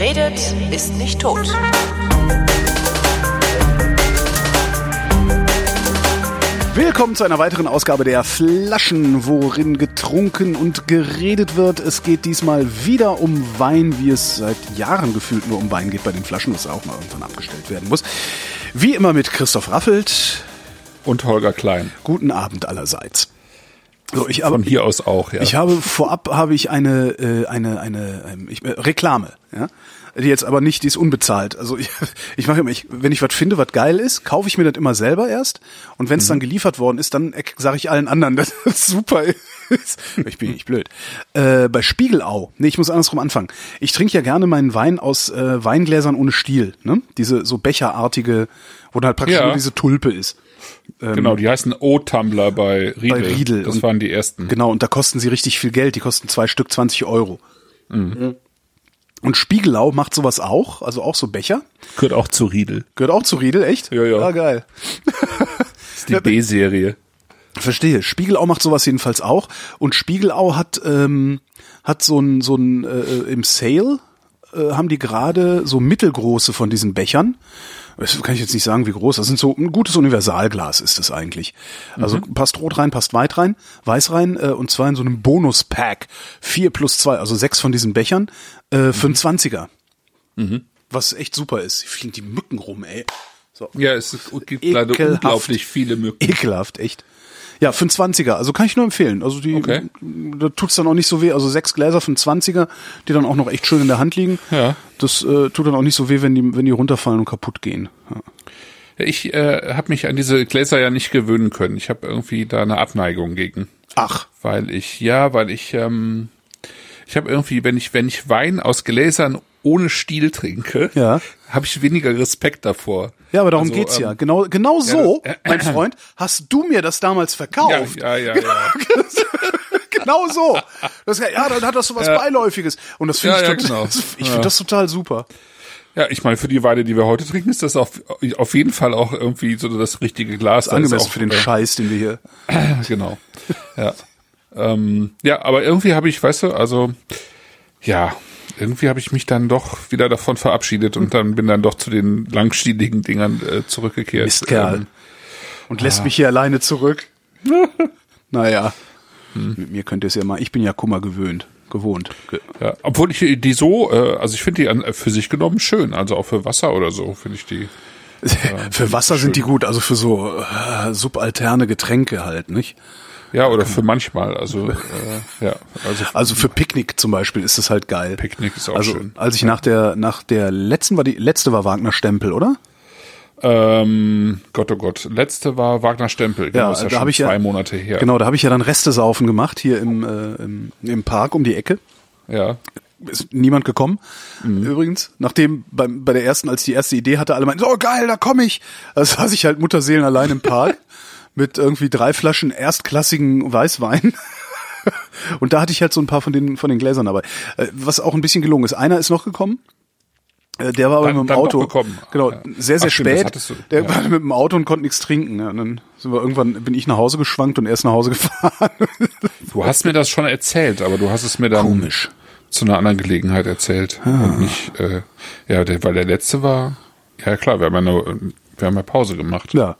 Wer redet, ist nicht tot. Willkommen zu einer weiteren Ausgabe der Flaschen, worin getrunken und geredet wird. Es geht diesmal wieder um Wein, wie es seit Jahren gefühlt nur um Wein geht bei den Flaschen, was auch mal irgendwann abgestellt werden muss. Wie immer mit Christoph Raffelt. Und Holger Klein. Guten Abend allerseits. So, ich habe, Von hier aus auch, ja. Ich habe vorab habe ich eine äh, eine eine ähm, ich, äh, Reklame, ja die jetzt aber nicht, die ist unbezahlt. Also ich, ich mache immer, ich, wenn ich was finde, was geil ist, kaufe ich mir das immer selber erst. Und wenn es mhm. dann geliefert worden ist, dann sage ich allen anderen, dass das super ist. Ich bin nicht blöd. Äh, bei Spiegelau, nee, ich muss andersrum anfangen. Ich trinke ja gerne meinen Wein aus äh, Weingläsern ohne Stiel. Ne? Diese so becherartige, wo dann halt praktisch ja. nur diese Tulpe ist. Ähm, genau, die heißen O-Tumbler bei Riedel. Bei Riedel. Das und, waren die ersten. Genau, und da kosten sie richtig viel Geld. Die kosten zwei Stück 20 Euro. Mhm. Und Spiegelau macht sowas auch, also auch so Becher. Gehört auch zu Riedel. Gehört auch zu Riedel, echt? Ja, ja. Ah, geil. Das ist die B-Serie. Verstehe. Spiegelau macht sowas jedenfalls auch. Und Spiegelau hat, ähm, hat so ein, so ein, äh, im Sale, äh, haben die gerade so mittelgroße von diesen Bechern das kann ich jetzt nicht sagen, wie groß. Das sind so ein gutes Universalglas ist es eigentlich. Also mhm. passt rot rein, passt weit rein, weiß rein äh, und zwar in so einem Bonus-Pack. Vier plus zwei, also sechs von diesen Bechern äh, für einen Zwanziger. Mhm. Was echt super ist. Fliegen die Mücken rum, ey. So. Ja, es gibt leider unglaublich viele Mücken. Ekelhaft, echt. Ja, für einen 20er. Also kann ich nur empfehlen. Also die, okay. da tut's dann auch nicht so weh. Also sechs Gläser für einen 20er, die dann auch noch echt schön in der Hand liegen. Ja. Das äh, tut dann auch nicht so weh, wenn die, wenn die runterfallen und kaputt gehen. Ja. Ich äh, habe mich an diese Gläser ja nicht gewöhnen können. Ich habe irgendwie da eine Abneigung gegen. Ach. Weil ich, ja, weil ich, ähm, ich habe irgendwie, wenn ich, wenn ich Wein aus Gläsern ohne Stiel trinke, ja. habe ich weniger Respekt davor. Ja, aber darum also, geht's ähm, ja. Genau, genau so, ja, äh, mein Freund, hast du mir das damals verkauft. Ja, ja, ja. ja. genau so. Das, ja, dann hat das so was ja. Beiläufiges. Und das finde ja, ich, total, genau. ich finde das total super. Ja, ich meine, für die Weine, die wir heute trinken, ist das auf, auf jeden Fall auch irgendwie so das richtige Glas. Das angemessen auch, für den äh, Scheiß, den wir hier. genau. Ja. ähm, ja, aber irgendwie habe ich, weißt du, also ja, irgendwie habe ich mich dann doch wieder davon verabschiedet und dann bin dann doch zu den langstieligen Dingern äh, zurückgekehrt. Mistkerl. Ähm, und lässt ah. mich hier alleine zurück. naja, hm. mit mir könnt ihr es ja mal. Ich bin ja Kummer gewöhnt gewohnt. Ja, obwohl ich die so, äh, also ich finde die an, für sich genommen schön, also auch für Wasser oder so finde ich die. Äh, für Wasser sind die gut, also für so äh, subalterne Getränke halt, nicht? Ja, oder für manchmal, also äh, ja. Also, also für Picknick zum Beispiel ist das halt geil. Picknick ist auch also, schön. Als ich ja. nach der nach der letzten war die letzte war Wagner Stempel, oder? Ähm, Gott, oh Gott. Letzte war Wagner Stempel. Genau, ja, ist ja da habe ich zwei ja, Monate her. Genau, da habe ich ja dann Reste saufen gemacht hier im, äh, im, im Park um die Ecke. Ja. Ist niemand gekommen. Mhm. Übrigens, nachdem beim, bei der ersten, als die erste Idee hatte, alle meinten, so geil, da komme ich. Also saß ich halt Mutterseelen allein im Park. mit irgendwie drei Flaschen erstklassigen Weißwein. Und da hatte ich halt so ein paar von den, von den Gläsern dabei. Äh, was auch ein bisschen gelungen ist. Einer ist noch gekommen. Äh, der war aber dann, mit dem Auto. Genau, sehr, sehr Ach, spät. Stimmt, der ja. war mit dem Auto und konnte nichts trinken. Ja, und dann sind wir irgendwann, bin ich nach Hause geschwankt und er ist nach Hause gefahren. Du hast mir das schon erzählt, aber du hast es mir dann Komisch. zu einer anderen Gelegenheit erzählt. Ah. Und nicht, äh, ja, der, weil der letzte war, ja klar, wir haben ja, eine, wir haben ja Pause gemacht. Ja.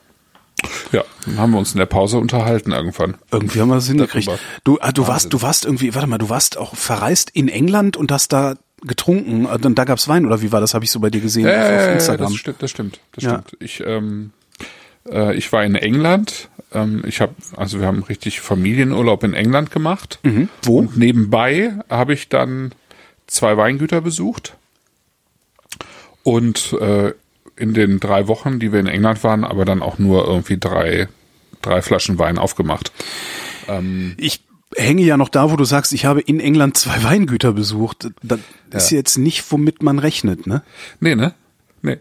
Ja, dann haben wir uns in der Pause unterhalten irgendwann. Irgendwie haben wir es hingekriegt. Du, ah, du warst, du warst irgendwie, warte mal, du warst auch verreist in England und hast da getrunken und da gab's Wein oder wie war das? Habe ich so bei dir gesehen äh, auf Instagram. Das stimmt, das stimmt, das ja. stimmt. Ich, ähm, äh, ich war in England. Ähm, ich habe, also wir haben richtig Familienurlaub in England gemacht. Mhm. Wo? Und nebenbei habe ich dann zwei Weingüter besucht und äh, in den drei Wochen, die wir in England waren, aber dann auch nur irgendwie drei, drei Flaschen Wein aufgemacht. Ähm, ich hänge ja noch da, wo du sagst, ich habe in England zwei Weingüter besucht. Das ja. ist jetzt nicht, womit man rechnet, ne? Nee, ne? Nee.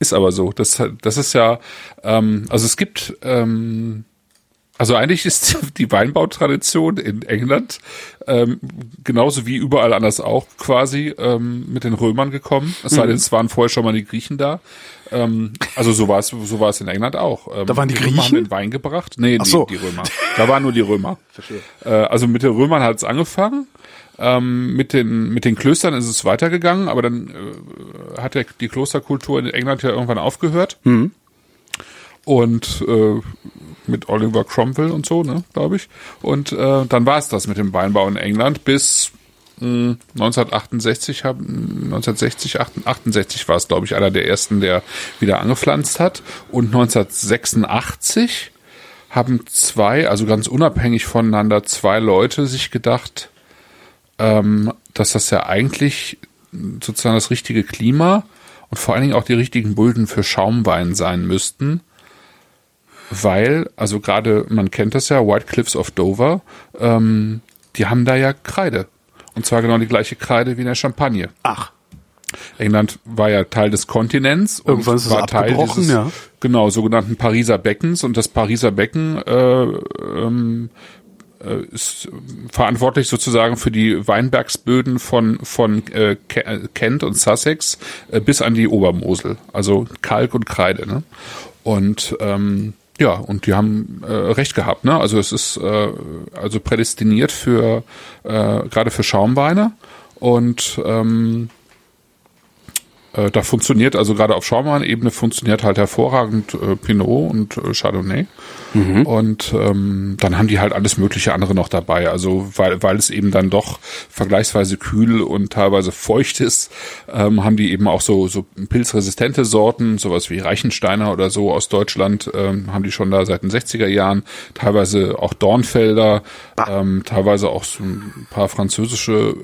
Ist aber so. Das, das ist ja, ähm, also es gibt, ähm, also eigentlich ist die Weinbautradition in England ähm, genauso wie überall anders auch quasi ähm, mit den Römern gekommen. Es sei denn, mhm. es waren vorher schon mal die Griechen da. Ähm, also so war es, so war es in England auch. Ähm, da waren die, die Griechen? Römer haben den Wein gebracht. Nee, so. die, die Römer. Da waren nur die Römer. Verstehe. Äh, also mit den Römern hat es angefangen. Ähm, mit den mit den Klöstern ist es weitergegangen, aber dann äh, hat der, die Klosterkultur in England ja irgendwann aufgehört. Mhm. Und äh, mit Oliver Cromwell und so, ne, glaube ich. Und äh, dann war es das mit dem Weinbau in England bis 1968 haben 1960 68 war es glaube ich einer der ersten der wieder angepflanzt hat und 1986 haben zwei also ganz unabhängig voneinander zwei Leute sich gedacht ähm, dass das ja eigentlich sozusagen das richtige Klima und vor allen Dingen auch die richtigen Böden für Schaumwein sein müssten weil also gerade man kennt das ja White Cliffs of Dover ähm, die haben da ja Kreide und zwar genau die gleiche Kreide wie in der Champagne. Ach. England war ja Teil des Kontinents Irgendwann ist war Teil dieses, ja. genau, sogenannten Pariser Beckens und das Pariser Becken äh, ähm, äh, ist verantwortlich sozusagen für die Weinbergsböden von, von äh, Kent und Sussex äh, bis an die Obermosel, also Kalk und Kreide. Ne? Und ähm, ja, und die haben äh, recht gehabt, ne? Also es ist äh, also prädestiniert für äh, gerade für Schaumweine und ähm, äh, da funktioniert also gerade auf Schaumweinebene funktioniert halt hervorragend äh, Pinot und äh, Chardonnay. Mhm. Und ähm, dann haben die halt alles mögliche andere noch dabei. Also weil, weil es eben dann doch vergleichsweise kühl und teilweise feucht ist, ähm, haben die eben auch so, so pilzresistente Sorten, sowas wie Reichensteiner oder so aus Deutschland, ähm, haben die schon da seit den 60er Jahren. Teilweise auch Dornfelder, ähm, teilweise auch so ein paar französische äh,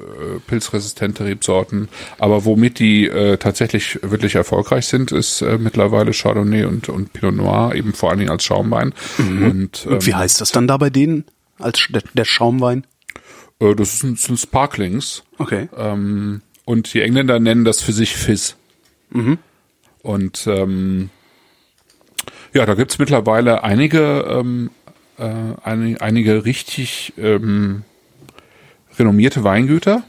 pilzresistente Rebsorten. Aber womit die äh, tatsächlich wirklich erfolgreich sind, ist äh, mittlerweile Chardonnay und, und Pinot Noir, eben vor allen Dingen als Schaumwein. Mhm. Und, ähm, und, wie heißt das dann da bei denen als der, der Schaumwein? Äh, das sind, sind Sparklings. Okay. Ähm, und die Engländer nennen das für sich Fizz. Mhm. Und ähm, ja, da gibt's mittlerweile einige, ähm, äh, ein, einige richtig ähm, renommierte Weingüter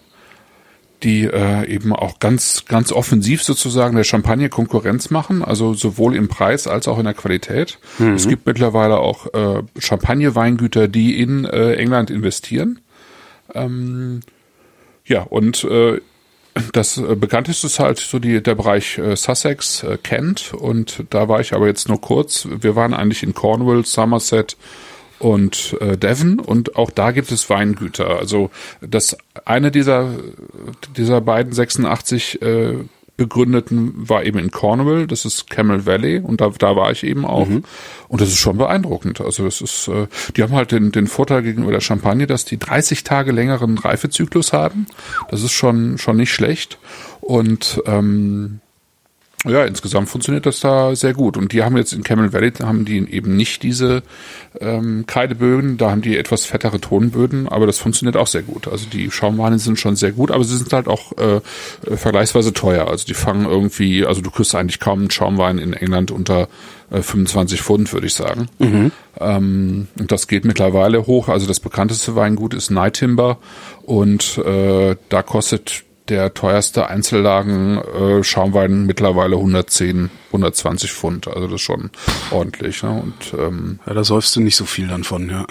die äh, eben auch ganz, ganz offensiv sozusagen der Champagne Konkurrenz machen, also sowohl im Preis als auch in der Qualität. Mhm. Es gibt mittlerweile auch äh, Champagne-Weingüter, die in äh, England investieren. Ähm, ja, und äh, das äh, bekannteste ist halt so die, der Bereich äh, Sussex, äh, Kent und da war ich aber jetzt nur kurz. Wir waren eigentlich in Cornwall, Somerset, und äh, Devon und auch da gibt es Weingüter. Also das eine dieser dieser beiden 86 äh, begründeten war eben in Cornwall, das ist Camel Valley und da, da war ich eben auch mhm. und das ist schon beeindruckend. Also das ist, äh, die haben halt den, den Vorteil gegenüber der Champagne, dass die 30 Tage längeren Reifezyklus haben. Das ist schon schon nicht schlecht und ähm, ja, insgesamt funktioniert das da sehr gut. Und die haben jetzt in Camel Valley, haben die eben nicht diese ähm, Kreideböden, da haben die etwas fettere Tonböden, aber das funktioniert auch sehr gut. Also die Schaumweine sind schon sehr gut, aber sie sind halt auch äh, vergleichsweise teuer. Also die fangen irgendwie, also du kriegst eigentlich kaum einen Schaumwein in England unter äh, 25 Pfund, würde ich sagen. Mhm. Ähm, und das geht mittlerweile hoch. Also das bekannteste Weingut ist Night Timber und äh, da kostet der teuerste Einzellagen äh, Schaumwein mittlerweile 110, 120 Pfund. Also das ist schon ordentlich. Ne? Und ähm, ja, da säufst du nicht so viel dann von, ja.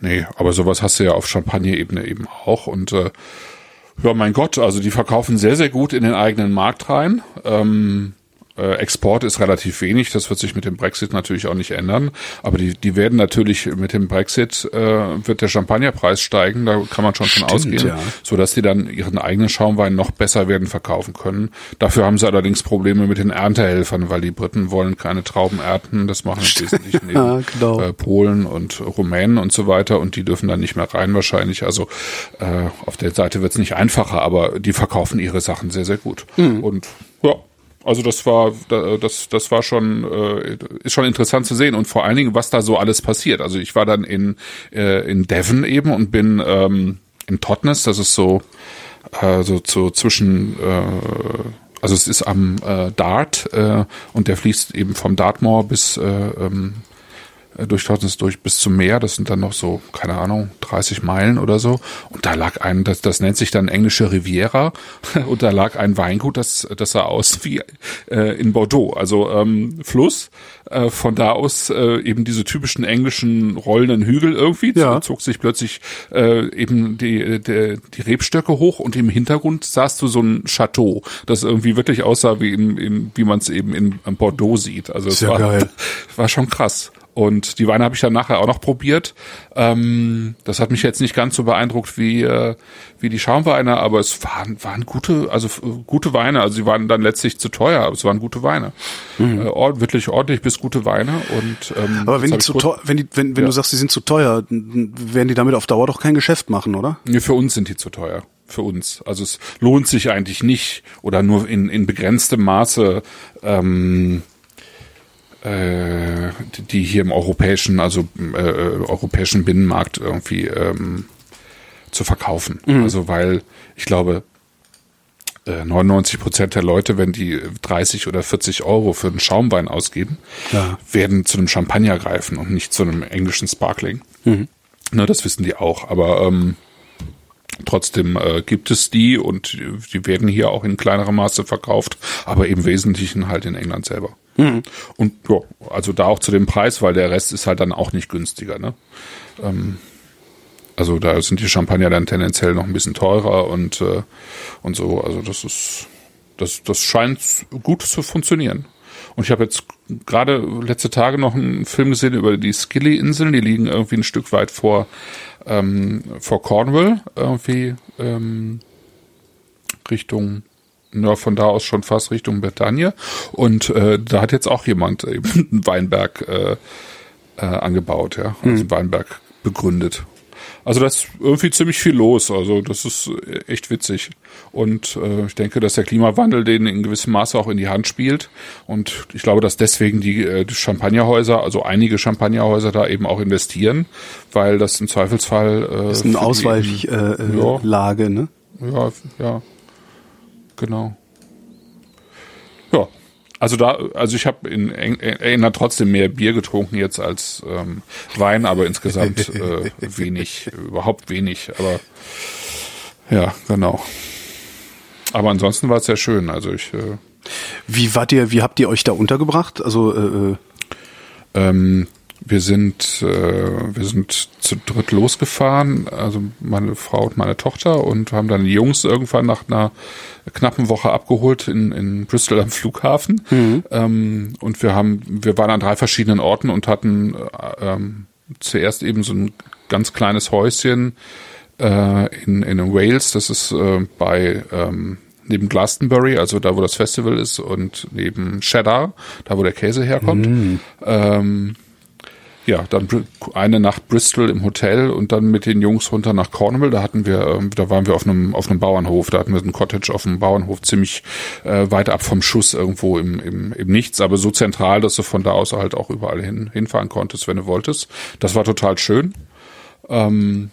Nee, aber sowas hast du ja auf Champagner-Ebene eben auch. Und äh, ja, mein Gott, also die verkaufen sehr, sehr gut in den eigenen Markt rein. Ähm, äh, Export ist relativ wenig, das wird sich mit dem Brexit natürlich auch nicht ändern. Aber die, die werden natürlich mit dem Brexit äh, wird der Champagnerpreis steigen, da kann man schon von ausgehen, ja. so dass die dann ihren eigenen Schaumwein noch besser werden verkaufen können. Dafür haben sie allerdings Probleme mit den Erntehelfern, weil die Briten wollen keine Trauben ernten. Das machen im Wesentlichen ja, genau. äh, Polen und Rumänen und so weiter und die dürfen dann nicht mehr rein wahrscheinlich. Also äh, auf der Seite wird es nicht einfacher, aber die verkaufen ihre Sachen sehr, sehr gut. Mhm. Und ja, also das war das das war schon äh, ist schon interessant zu sehen und vor allen Dingen was da so alles passiert. Also ich war dann in äh, in Devon eben und bin ähm, in Totnes, das ist so äh, so, zwischen äh, also es ist am Dart und der fließt eben vom Dartmoor bis äh, ähm, äh, durch Totnes durch bis zum Meer. Das sind dann noch so, keine Ahnung, 30 Meilen oder so. Und da lag ein, das, das nennt sich dann englische Riviera. Und da lag ein Weingut, das, das sah aus wie äh, in Bordeaux. Also ähm, Fluss. Äh, von da aus äh, eben diese typischen englischen rollenden Hügel irgendwie. Ja. Zog sich plötzlich äh, eben die, die, die Rebstöcke hoch und im Hintergrund sahst du so ein Chateau, das irgendwie wirklich aussah, wie, im, im, wie man es eben in, in Bordeaux sieht. Also es war, geil. war schon krass. Und die Weine habe ich dann nachher auch noch probiert. Ähm, das hat mich jetzt nicht ganz so beeindruckt wie äh, wie die Schaumweine, aber es waren waren gute, also äh, gute Weine. Also sie waren dann letztlich zu teuer, aber es waren gute Weine, äh, ord wirklich ordentlich bis gute Weine. Und ähm, Mhm. Aber wenn die zu teuer, wenn die, wenn, wenn Ja. du sagst, die sind zu teuer, werden die damit auf Dauer doch kein Geschäft machen, oder? Nee, für uns sind die zu teuer. Für uns. Also es lohnt sich eigentlich nicht oder nur in, in begrenztem Maße ähm, äh, die- die hier im europäischen, also äh, europäischen Binnenmarkt irgendwie ähm, zu verkaufen. Also weil ich glaube, äh, 99 Prozent der Leute, wenn die 30 oder 40 Euro für einen Schaumwein ausgeben, Ja. werden zu einem Champagner greifen und nicht zu einem englischen Sparkling. Ne, das wissen die auch, aber ähm, trotzdem äh, gibt es die und die werden hier auch in kleinerem Maße verkauft, aber im Wesentlichen halt in England selber. Und ja, also da auch zu dem Preis, weil der Rest ist halt dann auch nicht günstiger. Ne? Ähm, also da sind die Champagner dann tendenziell noch ein bisschen teurer und äh, und so. Also das ist das das scheint gut zu funktionieren. Und ich habe jetzt gerade letzte Tage noch einen Film gesehen über die Scilly-Inseln. Die liegen irgendwie ein Stück weit vor ähm, vor Cornwall irgendwie ähm, Richtung ja, von da aus schon fast Richtung Bretagne. Und äh, da hat jetzt auch jemand eben einen Weinberg äh, äh, angebaut, ja, also einen Weinberg begründet. Also da ist irgendwie ziemlich viel los. Also das ist echt witzig. Und äh, ich denke, dass der Klimawandel den in gewissem Maße auch in die Hand spielt. Und ich glaube, dass deswegen die, äh, die Champagnerhäuser, also einige Champagnerhäuser da eben auch investieren, weil das im Zweifelsfall äh, Das ist eine Ausweichlage, äh, Ja. Lage, ne? ja, ja, genau. Ja, also da, also ich habe in Eng- England trotzdem mehr Bier getrunken jetzt als ähm, Wein, aber insgesamt äh, wenig, überhaupt wenig. Aber ja, genau. Aber ansonsten war es sehr schön. Also ich äh, Wie wart ihr, wie habt ihr euch da untergebracht? Also, äh, äh, Ähm, wir sind, äh, wir sind zu dritt losgefahren, also meine Frau und meine Tochter und haben dann die Jungs irgendwann nach einer knappen Woche abgeholt in, in Bristol am Flughafen. Ähm, und wir haben, wir waren an drei verschiedenen Orten und hatten äh, ähm, zuerst eben so ein ganz kleines Häuschen äh, in, in Wales, das ist äh, bei ähm, neben Glastonbury, also da wo das Festival ist, und neben Cheddar, da wo der Käse herkommt. Ähm, ja, dann eine Nacht Bristol im Hotel und dann mit den Jungs runter nach Cornwall. Da hatten wir, ähm, da waren wir auf einem auf einem Bauernhof. Da hatten wir ein Cottage auf dem Bauernhof, ziemlich äh, weit ab vom Schuss irgendwo im, im, im Nichts, aber so zentral, dass du von da aus halt auch überall hin, hinfahren konntest, wenn du wolltest. Das war total schön. Ähm,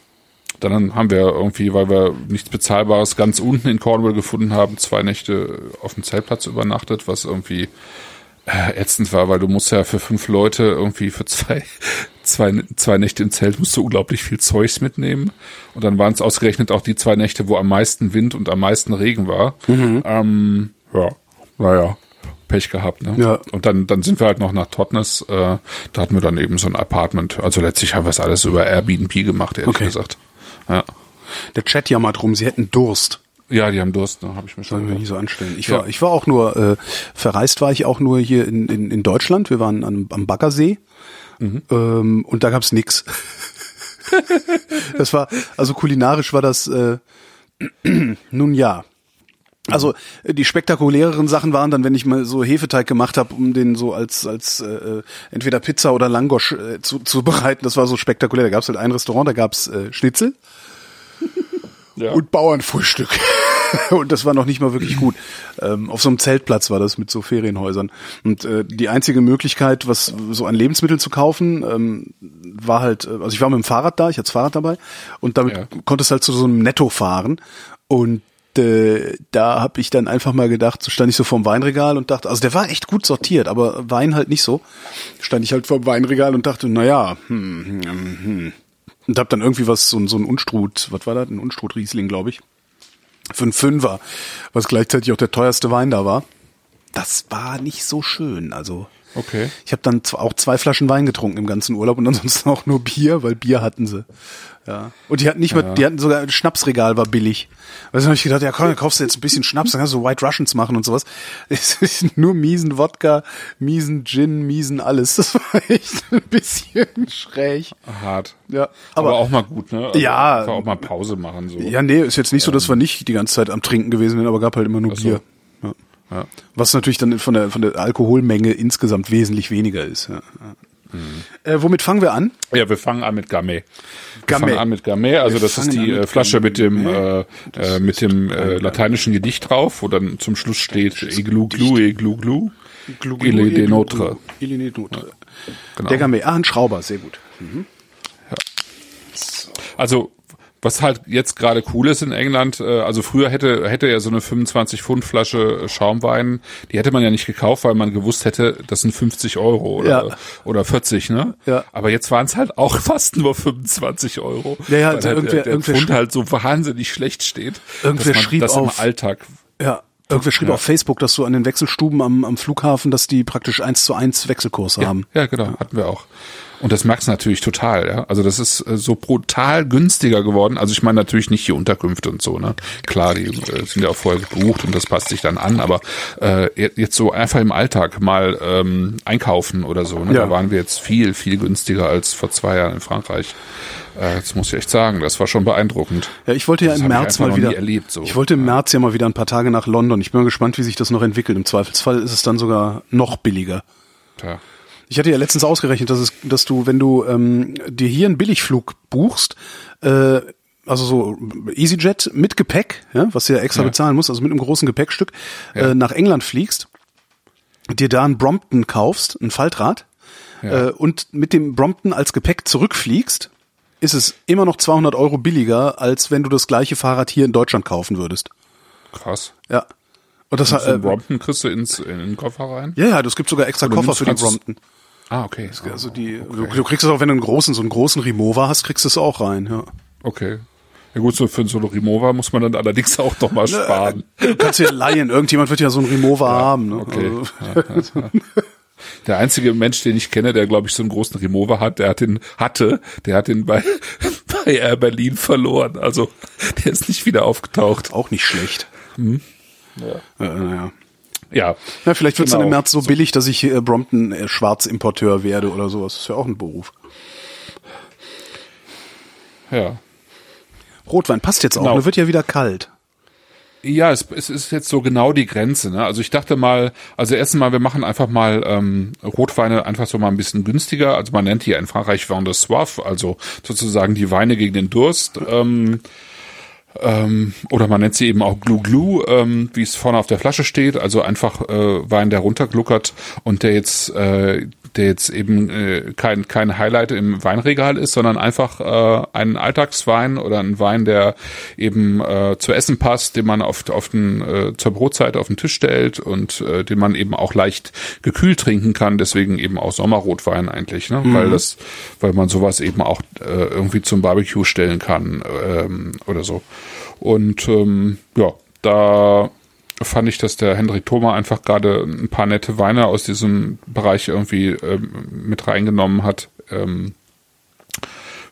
dann haben wir irgendwie, weil wir nichts Bezahlbares ganz unten in Cornwall gefunden haben, zwei Nächte auf dem Zeltplatz übernachtet, was irgendwie ätzend war, weil du musst ja für fünf Leute irgendwie für zwei, zwei, zwei Nächte im Zelt musst du unglaublich viel Zeugs mitnehmen. Und dann waren es ausgerechnet auch die zwei Nächte, wo am meisten Wind und am meisten Regen war. Ähm, ja, naja, Pech gehabt, ne? Ja. Und dann, dann sind wir halt noch nach Totnes, äh, da hatten wir dann eben so ein Apartment. Also letztlich haben wir es alles über Airbnb gemacht, ehrlich Okay. gesagt. Ja. der Chat jammert rum, sie hätten Durst. Ja, die haben Durst, ne? habe ich mir schon Sollen wir nicht so anstellen. Ich Ja. war, ich war auch nur, äh, verreist war ich auch nur hier in, in, in Deutschland. Wir waren am, am Baggersee. Ähm, und da gab's nix. das war, also kulinarisch war das, äh, nun ja. Also äh, die spektakuläreren Sachen waren dann, wenn ich mal so Hefeteig gemacht habe, um den so als als äh, äh, entweder Pizza oder Langosch äh, zu, zu bereiten. Das war so spektakulär. Da gab's halt ein Restaurant, da gab's äh, Schnitzel Ja. und Bauernfrühstück. und das war noch nicht mal wirklich gut. Ähm, auf so einem Zeltplatz war das mit so Ferienhäusern. Und äh, die einzige Möglichkeit, was so an Lebensmitteln zu kaufen, ähm, war halt, äh, also ich war mit dem Fahrrad da, ich hatte das Fahrrad dabei und damit Ja. konntest halt zu so einem Netto fahren. Und äh, da habe ich dann einfach mal gedacht, so stand ich so vorm Weinregal und dachte, also der war echt gut sortiert, aber Wein halt nicht so. Stand ich halt vorm Weinregal und dachte, na ja, hm, hm, hm. Und hab dann irgendwie was, so, so ein Unstrut, was war das? Ein Unstrut-Riesling, glaube ich. Für einen Fünfer, was gleichzeitig auch der teuerste Wein da war. Das war nicht so schön, also. Okay. Ich habe dann auch zwei Flaschen Wein getrunken im ganzen Urlaub und ansonsten auch nur Bier, weil Bier hatten sie. Ja. Und die hatten nicht mal, die hatten sogar ein Schnapsregal war billig. Weißt du, hab ich gedacht, ja komm, dann kaufst du jetzt ein bisschen Schnaps, dann kannst du White Russians machen und sowas. Es ist nur miesen Wodka, miesen Gin, miesen alles. Das war echt ein bisschen schräg. Hart. Ja, Aber, aber, auch mal gut, ne? Also Ja. Auch mal Pause machen, so. ja, nee, ist jetzt nicht so, dass wir nicht die ganze Zeit am Trinken gewesen wären, aber gab halt immer nur Ach so. Bier. Ja. Ja. Was natürlich dann von der, von der Alkoholmenge insgesamt wesentlich weniger ist. Ja. Ja. Äh, womit fangen wir an? Ja, wir fangen an mit Gamay. Wir Gamay. fangen an mit Gamay, also Wir das ist die äh, mit Flasche mit dem äh, äh, mit dem äh, lateinischen Gedicht drauf, wo dann zum Schluss steht Iglu glu iglu glu. Il est de notre. Il est de notre. Genau. Der Gamay. Ah, ein Schrauber, sehr gut. Also was halt jetzt gerade cool ist in England, äh, also früher hätte hätte ja so eine 25 Pfund Flasche Schaumwein, die hätte man ja nicht gekauft, weil man gewusst hätte, das sind 50 Euro oder Ja. oder 40, ne? Ja. Aber jetzt waren es halt auch fast nur 25 Euro. Ja, ja, weil also halt irgendwer- der, Pfund halt so wahnsinnig schlecht steht, Irgendwer dass man schrieb das im auf- Alltag Ja. Irgendwer schrieb auf Facebook, dass du an den Wechselstuben am, am Flughafen, dass die praktisch eins zu eins Wechselkurse haben. Ja, genau, hatten wir auch. Und das merkst du natürlich total, ja. Also das ist äh, so brutal günstiger geworden. Also ich meine natürlich nicht die Unterkünfte und so, ne. Klar, die äh, sind ja auch vorher gebucht und das passt sich dann an, aber äh, jetzt so einfach im Alltag mal ähm, einkaufen oder so, ne. Ja. Da waren wir jetzt viel, viel günstiger als vor zwei Jahren in Frankreich. Äh, das muss ich echt sagen, das war schon beeindruckend. Ja, ich wollte ja Das im März mal wieder. erlebt, so. Ich wollte im März ja mal wieder ein paar Tage nach London. Ich bin mal gespannt, wie sich das noch entwickelt. Im Zweifelsfall ist es dann sogar noch billiger. Tja. Ich hatte ja letztens ausgerechnet, dass, es, dass du, wenn du ähm, dir hier einen Billigflug buchst, äh, also so EasyJet mit Gepäck, ja, was du ja extra Ja. bezahlen musst, also mit einem großen Gepäckstück, Ja. äh, nach England fliegst, dir da einen Brompton kaufst, ein Faltrad, äh, und mit dem Brompton als Gepäck zurückfliegst, ist es immer noch 200 Euro billiger, als wenn du das gleiche Fahrrad hier in Deutschland kaufen würdest. Krass. Ja. Und das So äh, Brompton kriegst du ins, in den Koffer rein? ja, ja, das gibt sogar extra Oder Koffer für die Brompton. Ah, okay. Also die, du, du kriegst es auch, wenn du einen großen, so einen großen Remover hast, kriegst du es auch rein, ja. Okay. Ja gut, so für so eine Remover muss man dann allerdings auch doch mal sparen. Du kannst dir leihen, irgendjemand wird ja so einen Remover haben, ne? Okay. Also, Ja, ja, ja. Der einzige Mensch, den ich kenne, der glaube ich so einen großen Remover hat, der hat den hatte, der hat den bei bei Air Berlin verloren. Also der ist nicht wieder aufgetaucht. auch nicht schlecht. Ja. Äh, naja. Ja, Na, vielleicht wird es dann im Genau. März so billig, dass ich äh, Brompton äh, Schwarzimporteur werde oder sowas. Das ist ja auch ein Beruf. ja. Rotwein passt jetzt auch, Genau. ne? wird ja wieder kalt. Ja, es, es ist jetzt so genau die Grenze. Ne? Also ich dachte mal, also erstens mal, wir machen einfach mal ähm, Rotweine einfach so mal ein bisschen günstiger. Also man nennt die ja in Frankreich Vin de Soif, also sozusagen die Weine gegen den Durst. Ähm, ähm, oder man nennt sie eben auch Glu Glu, ähm, wie es vorne auf der Flasche steht. Also einfach äh, Wein, der runtergluckert und der jetzt, äh, der jetzt eben äh, kein kein Highlight im Weinregal ist, sondern einfach äh, ein Alltagswein oder ein Wein, der eben äh, zu Essen passt, den man auf auf den äh, zur Brotzeit auf den Tisch stellt und äh, den man eben auch leicht gekühlt trinken kann. Deswegen eben auch Sommerrotwein eigentlich, ne? weil das, weil man sowas eben auch äh, irgendwie zum Barbecue stellen kann ähm, oder so. Und ähm, ja, da fand ich, dass der Hendrik Thoma einfach gerade ein paar nette Weine aus diesem Bereich irgendwie ähm, mit reingenommen hat. Ähm,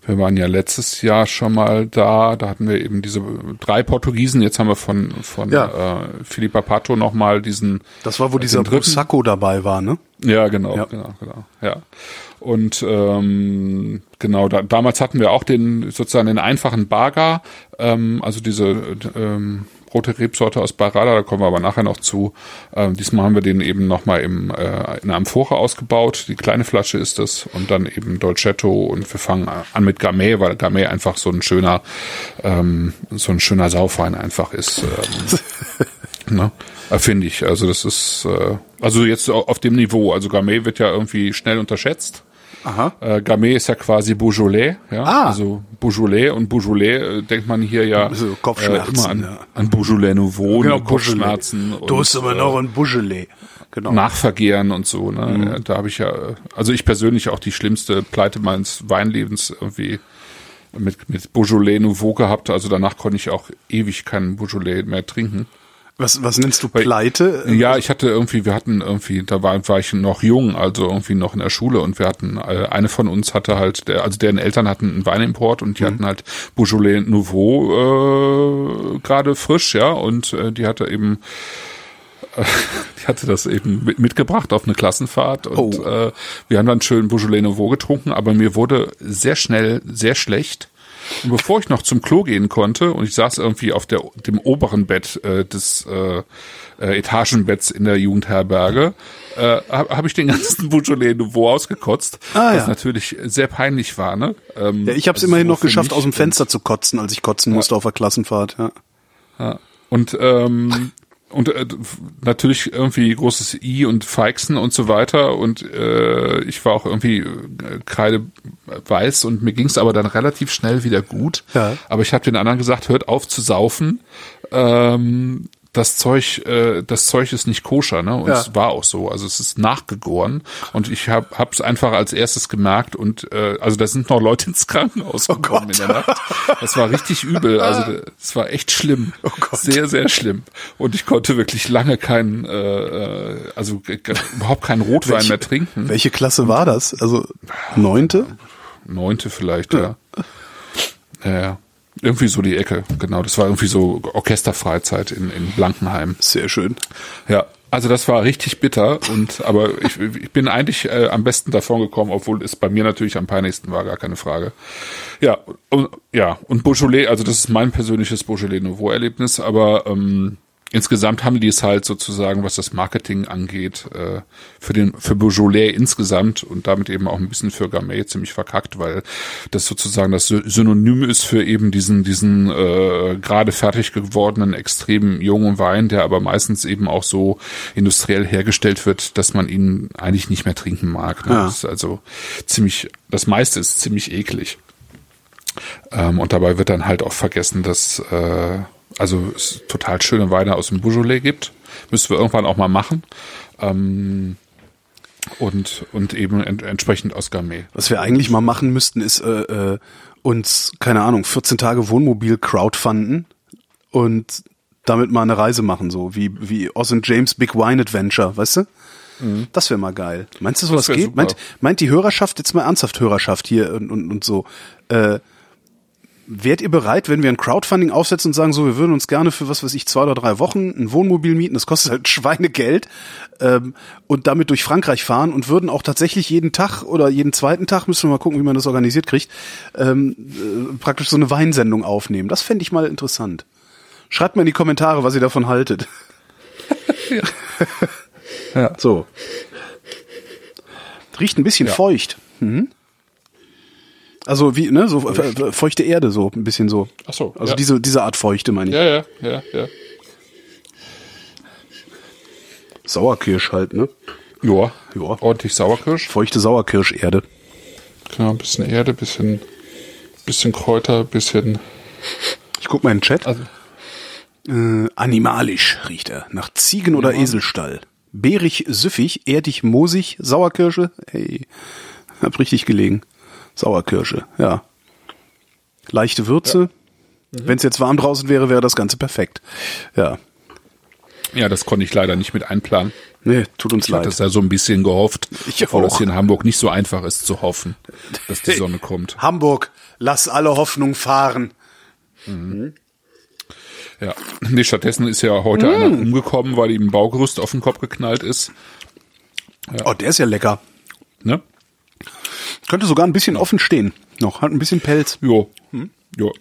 wir waren ja letztes Jahr schon mal da, da hatten wir eben diese drei Portugiesen, jetzt haben wir von, von Ja. äh, Philippa Pato nochmal diesen Das war, wo dieser den dritten- Prosecco dabei war, ne? ja, genau, Ja. genau, genau, ja. Und ähm, genau, da, damals hatten wir auch den sozusagen den einfachen Baga, ähm, also diese ähm, rote Rebsorte aus Barada, da kommen wir aber nachher noch zu. Ähm, diesmal haben wir den eben nochmal im äh, in einer Amphore ausgebaut. Die kleine Flasche ist das und dann eben Dolcetto und wir fangen an mit Gamay, weil Gamay einfach so ein schöner ähm, so ein schöner Saufwein einfach ist. Ähm, ne? Äh, Finde ich. Also das ist äh, also jetzt au- auf dem Niveau. Also Gamay wird ja irgendwie schnell unterschätzt. Aha. Äh, Gamay ist ja quasi Beaujolais, ja. Ah. Also Beaujolais und Beaujolais äh, denkt man hier ja Also Kopfschmerzen, äh, immer an, ja. an Beaujolais Nouveau, Genau, Kopfschmerzen. Du hast aber äh, noch ein Beaujolais. Genau. Nachvergehren und so. Ne? Mhm. Ja, da habe ich ja, also ich persönlich auch die schlimmste Pleite meines Weinlebens irgendwie mit, mit Beaujolais Nouveau gehabt. Also danach konnte ich auch ewig keinen Beaujolais mehr trinken. Was, was nennst du Pleite? Ja, ich hatte irgendwie, wir hatten irgendwie, da war, war ich noch jung, also irgendwie noch in der Schule und wir hatten, äh, eine von uns hatte halt, der, also deren Eltern hatten einen Weinimport und die hatten halt Beaujolais Nouveau äh, gerade frisch, ja, und äh, die hatte eben die hatte das eben mit, mitgebracht auf eine Klassenfahrt und Oh. äh, wir haben dann schön Beaujolais Nouveau getrunken, aber mir wurde sehr schnell sehr schlecht. Und bevor ich noch zum Klo gehen konnte und ich saß irgendwie auf der, dem oberen Bett äh, des äh, äh, Etagenbetts in der Jugendherberge, äh, habe hab ich den ganzen Beaujolais Nouveau ausgekotzt, Ah, was ja. natürlich sehr peinlich war. Ne? Ähm, Ja, ich habe es also immerhin noch geschafft, aus dem Fenster zu kotzen, als ich kotzen musste auf der Klassenfahrt. Ja. Ja. Und ähm, und äh, natürlich irgendwie großes I und Feixen und so weiter und äh, ich war auch irgendwie äh, kreideweiß und mir ging es aber dann relativ schnell wieder gut. Ja. Aber ich habe den anderen gesagt, hört auf zu saufen. Ähm, das Zeug, äh, das Zeug ist nicht koscher, ne? Und Ja. es war auch so. Also es ist nachgegoren und ich habe hab's einfach als erstes gemerkt und äh, also da sind noch Leute ins Krankenhaus gekommen in der Nacht. Das war richtig übel. Also es war echt schlimm, Gott. sehr sehr schlimm. Und ich konnte wirklich lange keinen, äh, äh, also überhaupt keinen Rotwein Welche- mehr trinken. Welche Klasse war das? Also neunte? Neunte vielleicht, ja. Ja, ja. Irgendwie so die Ecke, genau. Das war irgendwie so Orchesterfreizeit in, in Blankenheim. Sehr schön. Ja, also das war richtig bitter und aber ich, ich bin eigentlich äh, am besten davon gekommen, obwohl es bei mir natürlich am peinlichsten war, gar keine Frage. Ja, und, ja, und Beaujolais, also das ist mein persönliches Beaujolais Nouveau-Erlebnis, aber ähm, insgesamt haben die es halt sozusagen, was das Marketing angeht, äh, für den für Beaujolais insgesamt und damit eben auch ein bisschen für Gamay ziemlich verkackt, weil das sozusagen das Sy- Synonym ist für eben diesen diesen äh, gerade fertig gewordenen extrem jungen Wein, der aber meistens eben auch so industriell hergestellt wird, dass man ihn eigentlich nicht mehr trinken mag. Ne? Ja. Das ist also ziemlich, das meiste ist ziemlich eklig. Ähm, und dabei wird dann halt auch vergessen, dass äh, also es total schöne Weine aus dem Beaujolais gibt. Müssen wir irgendwann auch mal machen. Ähm, und, und eben ent entsprechend aus Gamay. Was wir eigentlich mal machen müssten, ist äh, äh, uns, keine Ahnung, 14 Tage Wohnmobil crowdfunden und damit mal eine Reise machen, so wie, wie Oz and James Big Wine Adventure, weißt du? Das wäre mal geil. Meinst du, sowas geht? super. Meint, meint die Hörerschaft, jetzt mal ernsthaft Hörerschaft hier und, und, und so, äh, Wärt ihr bereit, wenn wir ein Crowdfunding aufsetzen und sagen, so, wir würden uns gerne für was weiß ich, zwei oder drei Wochen ein Wohnmobil mieten, das kostet halt Schweinegeld, ähm, und damit durch Frankreich fahren und würden auch tatsächlich jeden Tag oder jeden zweiten Tag, müssen wir mal gucken, wie man das organisiert kriegt, ähm, äh, praktisch so eine Weinsendung aufnehmen. Das fände ich mal interessant. Schreibt mal in die Kommentare, was ihr davon haltet. Ja. So. Riecht ein bisschen Ja. feucht. Mhm. Also wie, ne, so fe- feuchte Erde, so ein bisschen so. Ach so, Also ja. diese, diese Art Feuchte, meine ich. Ja, ja, ja, ja. Sauerkirsch halt, ne? Ja, Ja. ordentlich Sauerkirsch. Feuchte Sauerkirscherde. Genau, ein bisschen Erde, bisschen, bisschen Kräuter, bisschen. Ich guck mal in den Chat. Also, Äh, animalisch riecht er. Nach Ziegen- oder Eselstall. Beerig, süffig, erdig, moosig, Sauerkirsche. Hey, hab richtig gelegen. Sauerkirsche, ja. Leichte Würze. Wenn es jetzt warm draußen wäre, wäre das Ganze perfekt. Ja. ja, das konnte ich leider nicht mit einplanen. Nee, tut uns Ich hatte leid. es ja so ein bisschen gehofft, Ich weil es auch. hier in Hamburg nicht so einfach ist zu hoffen, dass die Sonne kommt. Hamburg, lass alle Hoffnung fahren. Ja. Nee, stattdessen ist ja heute einer umgekommen, weil ihm ein Baugerüst auf den Kopf geknallt ist. Oh, der ist ja lecker. Ne? Könnte sogar ein bisschen offen stehen. Noch, hat ein bisschen Pelz. Jo. Jo.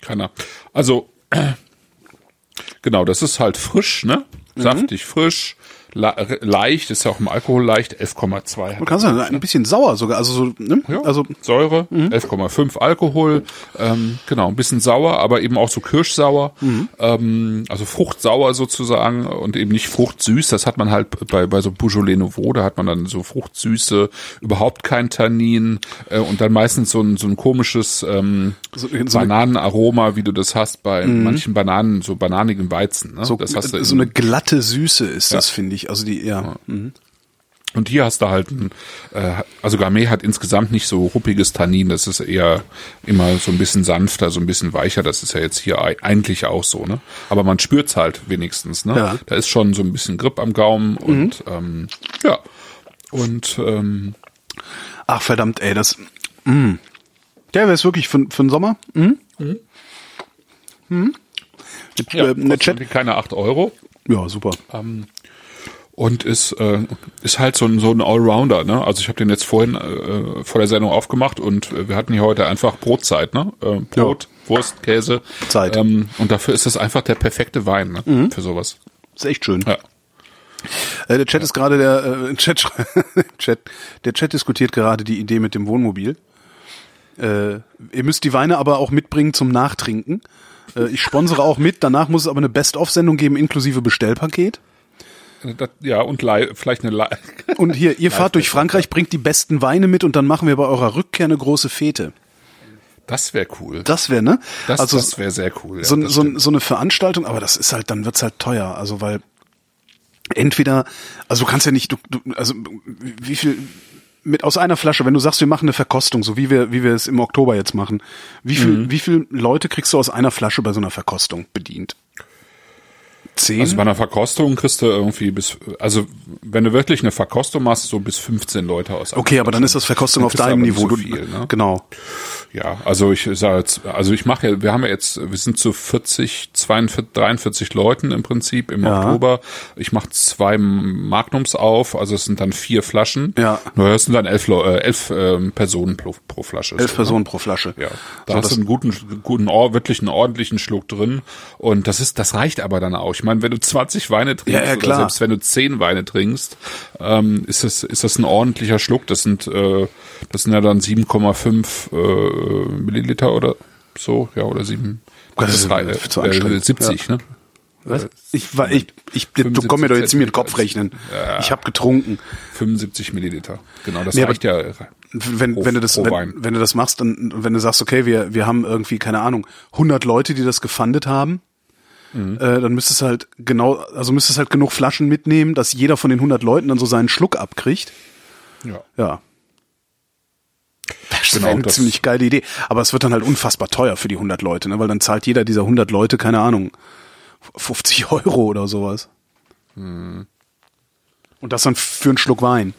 Keiner. Also, genau, das ist halt frisch, ne? Saftig frisch. Le leicht, ist ja auch im Alkohol leicht, 11,2. Man kann sagen, ein bisschen sauer sogar. Also so, ne? Ja, Also Säure, 11,5 Alkohol, ähm, genau, ein bisschen sauer, aber eben auch so kirschsauer, ähm, also fruchtsauer sozusagen und eben nicht fruchtsüß. Das hat man halt bei, bei so Beaujolais Nouveau, da hat man dann so Fruchtsüße, überhaupt kein Tannin äh, und dann meistens so ein, so ein komisches ähm, So- so Bananenaroma, wie du das hast bei manchen Bananen, so bananigen Weizen. Ne? so, das hast du so in- eine glatte Süße ist das, finde ich. Also die, ja. Mhm. Und hier hast du halt ein, äh, also Gamay hat insgesamt nicht so ruppiges Tannin, das ist eher immer so ein bisschen sanfter, so ein bisschen weicher, das ist ja jetzt hier ei- eigentlich auch so, ne? Aber man spürt's halt wenigstens, ne? Ja. Da ist schon so ein bisschen Grip am Gaumen und ähm, ja. Und ähm, Ach verdammt, ey, das. Mh. Der wäre es wirklich für, für den Sommer. Mhm. Mhm. Mit, ja, äh, kostet Chat. keine acht Euro. Ja, super. Und ist äh, ist halt so ein so ein Allrounder, ne? Also ich habe den jetzt vorhin äh, vor der Sendung aufgemacht und wir hatten hier heute einfach Brotzeit, ne? Äh, Brot, Wurst, Käse, Zeit. Ähm, und dafür ist das einfach der perfekte Wein, ne? Für sowas. Ist echt schön. Ja. Äh, der Chat ist gerade der äh, Chat, Chat, der Chat diskutiert gerade die Idee mit dem Wohnmobil. Äh, ihr müsst die Weine aber auch mitbringen zum Nachtrinken. Äh, ich sponsere auch mit. Danach muss es aber eine Best-of-Sendung geben inklusive Bestellpaket. Das, ja, und Leih, vielleicht eine Leih. Und hier, ihr fahrt durch Frankreich, bringt die besten Weine mit und dann machen wir bei eurer Rückkehr eine große Fete. Das wäre cool. Das wäre, ne? Das, also das wäre sehr cool. Ja, so, so, so eine Veranstaltung, aber das ist halt, dann wird's halt teuer. Also weil entweder, also du kannst ja nicht, du, du, also wie viel mit aus einer Flasche, wenn du sagst, wir machen eine Verkostung, so wie wir, wie wir es im Oktober jetzt machen, wie viel, Mhm. wie viel Leute kriegst du aus einer Flasche bei so einer Verkostung bedient? Zehn? Also bei einer Verkostung kriegst du irgendwie bis, also wenn du wirklich eine Verkostung machst, so bis 15 Leute aus. okay, aber dann ist das Verkostung Dann auf deinem Niveau. So viel, ne? Genau. Ja, also ich sage jetzt, also ich mache ja, wir haben ja jetzt, wir sind zu 40, 42, 43 Leuten im Prinzip im Ja. Oktober. Ich mache zwei Magnums auf, also es sind dann vier Flaschen. Ja. Nur es sind dann elf, äh, elf ähm, Personen pro, pro Flasche. Elf so, ne? Personen pro Flasche. Ja, da So, hast du einen guten, guten, wirklich einen ordentlichen Schluck drin. Und das ist, das reicht aber dann auch. Ich meine, wenn du 20 Weine trinkst, Ja, oder selbst wenn du 10 Weine trinkst, ähm, ist das, ist das ein ordentlicher Schluck. Das sind, äh, das sind ja dann 7,5 äh, Milliliter oder so, ja, oder 7. Das ist rei- zu anstrengend. 70, ne? Was? Ich war, ich, ich, du 75 komm mir doch jetzt mit dem Kopf rechnen. Ich habe getrunken. 75 Milliliter. Genau, das Nee, reicht ja. wenn, Pro- wenn du das, wenn, wenn du das machst, dann, wenn du sagst, okay, wir, wir haben irgendwie, keine Ahnung, 100 Leute, die das gefundet haben, Mhm. äh, dann müsstest du halt genau, also müsstest halt genug Flaschen mitnehmen, dass jeder von den 100 Leuten dann so seinen Schluck abkriegt. Ja. Ja. Das Genau, wäre eine das- ziemlich geile Idee. Aber es wird dann halt unfassbar teuer für die 100 Leute, ne? weil dann zahlt jeder dieser 100 Leute, keine Ahnung, 50 Euro oder sowas. Hm. Und das dann für einen Schluck Wein.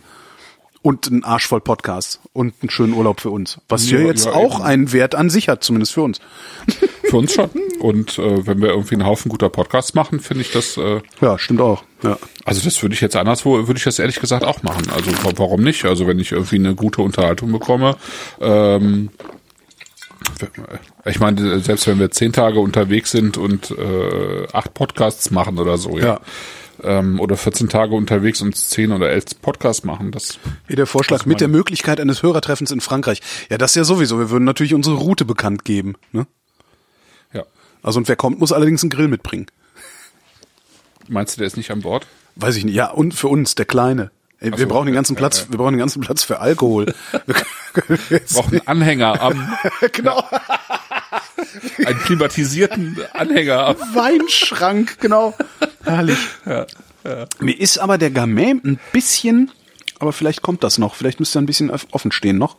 Und einen Arsch voll Podcast. Und einen schönen Urlaub für uns. Was Ja, ja jetzt ja, auch eben. einen Wert an sich hat, zumindest für uns. Für uns schon. Und äh, wenn wir irgendwie einen Haufen guter Podcasts machen, finde ich das, äh, Ja, stimmt auch. Ja. also das würde ich jetzt anderswo, würde ich das ehrlich gesagt auch machen. Also wa- warum nicht? Also wenn ich irgendwie eine gute Unterhaltung bekomme, ähm, ich meine, selbst wenn wir zehn Tage unterwegs sind und äh, acht Podcasts machen oder so, ja. Ja. Ähm, oder 14 Tage unterwegs und zehn oder elf Podcasts machen, das Hier der Vorschlag mit der Möglichkeit eines Hörertreffens in Frankreich. Ja, das ja sowieso. Wir würden natürlich unsere Route bekannt geben. Ne? Ja. Also und wer kommt, muss allerdings einen Grill mitbringen. Meinst du, der ist nicht an Bord? Weiß ich nicht. Ja, und für uns, der Kleine. Ey, wir so, brauchen den ja, ganzen ja, Platz, ja. wir brauchen den ganzen Platz für Alkohol. Wir können jetzt- Braucht einen Anhänger am, genau. einen klimatisierten Anhänger am Weinschrank, genau. Herrlich. Mir ist aber der Gamay ein bisschen, aber vielleicht kommt das noch. Vielleicht müsste er ein bisschen off- offen stehen noch.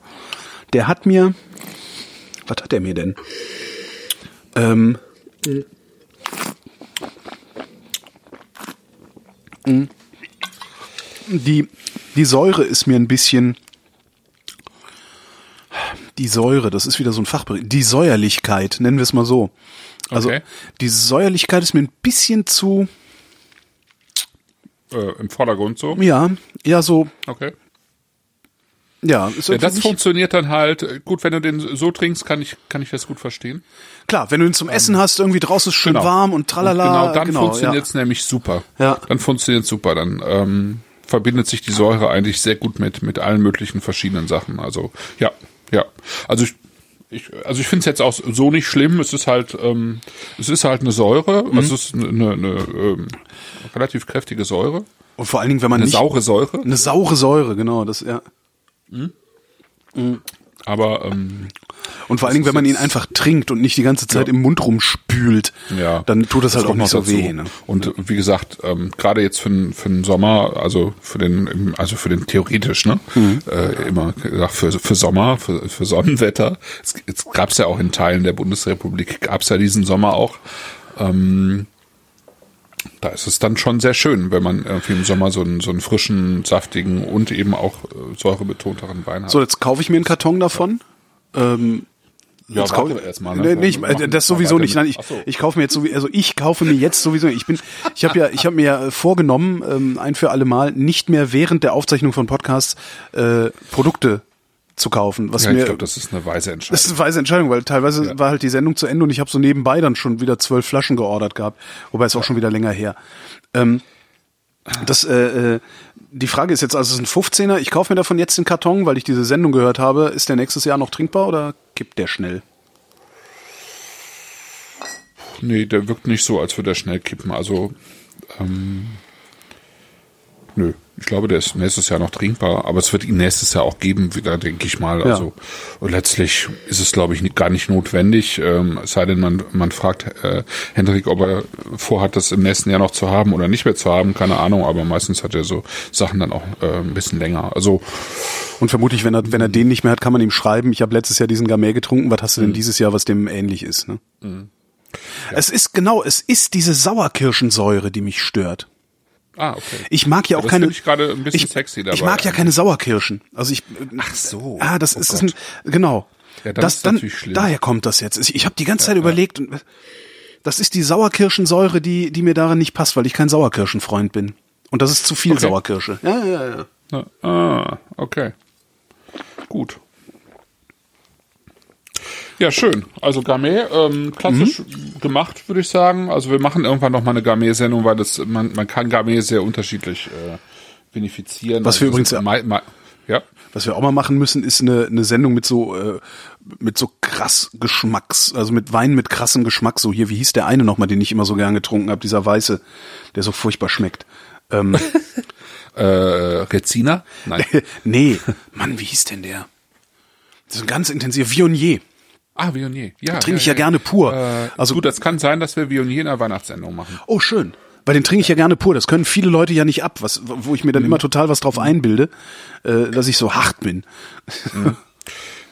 Der hat mir, was hat der mir denn? Ähm, Mm. die, die Säure ist mir ein bisschen, die Säure, das ist wieder so ein Fachbegriff, die Säuerlichkeit, nennen wir es mal so. Also Okay. die Säuerlichkeit ist mir ein bisschen zu, äh, im Vordergrund so. ja, ja so, Okay. Ja, ist Ja, das funktioniert dann halt. Gut, wenn du den so trinkst, kann ich, kann ich das gut verstehen. Klar, wenn du ihn zum Essen hast, irgendwie draußen ist schön Genau. warm und tralala. genau, dann genau, funktioniert's nämlich super. Ja. Dann funktioniert's super. Dann ähm, verbindet sich die Säure eigentlich sehr gut mit mit allen möglichen verschiedenen Sachen. Also ja, ja. Also ich, ich also ich finde es jetzt auch so nicht schlimm. Es ist halt ähm, es ist halt eine Säure. Mhm. Also es ist eine, eine ähm, relativ kräftige Säure, Ja. Und vor allen Dingen, wenn man eine nicht saure Säure. eine saure Säure, genau, das ja. Aber ähm, Und vor allen Dingen, wenn man ihn einfach trinkt und nicht die ganze Zeit im Mund rumspült, Ja, dann tut das, halt auch nicht so dazu. weh. Ne? Und wie gesagt, ähm, gerade jetzt für, den- für den Sommer, also für den, also für den theoretisch, ne, Mhm. äh, immer gesagt für, für Sommer, für, für Sonnenwetter. Es, es gab's ja auch in Teilen der Bundesrepublik, gab's ja diesen Sommer auch. Ähm, da ist es dann schon sehr schön, wenn man irgendwie im Sommer so einen, so einen frischen, saftigen und eben auch äh, säurebetonteren Wein hat. So, jetzt kaufe ich mir einen Karton davon. Ähm, ja, jetzt warte kau- erst mal, ne? Nee, ich, äh, das sowieso nicht. Nein, ich, so. ich kaufe mir jetzt sowieso, also ich kaufe mir jetzt sowieso. Ich bin, ich habe ja, ich habe mir ja vorgenommen, ähm, ein für alle Mal nicht mehr während der Aufzeichnung von Podcasts äh, Produkte zu kaufen. Was ja, mir, ich glaube, das ist eine weise Entscheidung. das ist eine weise Entscheidung, weil teilweise Ja. war halt die Sendung zu Ende und ich habe so nebenbei dann schon wieder zwölf Flaschen geordert gehabt, wobei es auch schon wieder länger her. Ähm, das, äh, äh, die Frage ist jetzt, also es ist ein 15er, ich kaufe mir davon jetzt den Karton, weil ich diese Sendung gehört habe. Ist der nächstes Jahr noch trinkbar oder kippt der schnell? Nee, der wirkt nicht so, als würde er schnell kippen. Also, ähm, nö. Ich glaube, der ist nächstes Jahr noch trinkbar, aber es wird ihn nächstes Jahr auch geben, wieder, denke ich mal. Ja. Also und letztlich ist es, glaube ich, nicht, gar nicht notwendig. Ähm, es sei denn, man, man fragt äh, Hendrik, ob er vorhat, das im nächsten Jahr noch zu haben oder nicht mehr zu haben, keine Ahnung, aber meistens hat er so Sachen dann auch äh, ein bisschen länger. Also Und vermutlich, wenn er, wenn er den nicht mehr hat, kann man ihm schreiben, ich habe letztes Jahr diesen Gamay getrunken, was hast du denn dieses Jahr, was dem ähnlich ist? Ne? Es ist genau, es ist diese Sauerkirschensäure, die mich stört. Ah, okay. Ich mag ja auch das keine. ich gerade ein bisschen sexy dabei Ich mag ja eigentlich. keine Sauerkirschen. Also ich. Ach so. Ah, das Oh ist, ist ein, genau. Ja, dann das schlimm. Daher kommt das jetzt. Ich, ich habe die ganze Zeit überlegt und das ist die Sauerkirschensäure, die die mir daran nicht passt, weil ich kein Sauerkirschenfreund bin. Und das ist zu viel Okay. Sauerkirsche. Ja, ja, ja. Ah, okay. Gut. Ja, schön. Also Gamay, ähm, klassisch Mhm. gemacht, würde ich sagen. Also wir machen irgendwann noch mal eine Gamay-Sendung, weil das man, man kann Gamay sehr unterschiedlich äh, vinifizieren. Was wir Also übrigens- das ist mei- mei- ja. Was wir auch mal machen müssen, ist eine, eine Sendung mit so äh, mit so krass Geschmacks, also mit Wein mit krassem Geschmack. So hier, wie hieß der eine nochmal, den ich immer so gern getrunken habe, dieser weiße, der so furchtbar schmeckt. Ähm, Äh, Rezina? Nein. nee, Mann, wie hieß denn der? Das ist ein ganz intensiver Viognier. Ah, Viognier. Ja, Trinke ich ja gerne pur. Äh, Also- gut, das kann sein, dass wir Viognier in der Weihnachtssendung machen. Oh, schön. Weil den trinke ich ja gerne pur. Das können viele Leute ja nicht ab, was, wo ich mir dann Mhm. immer total was drauf einbilde, äh, dass ich so hart bin.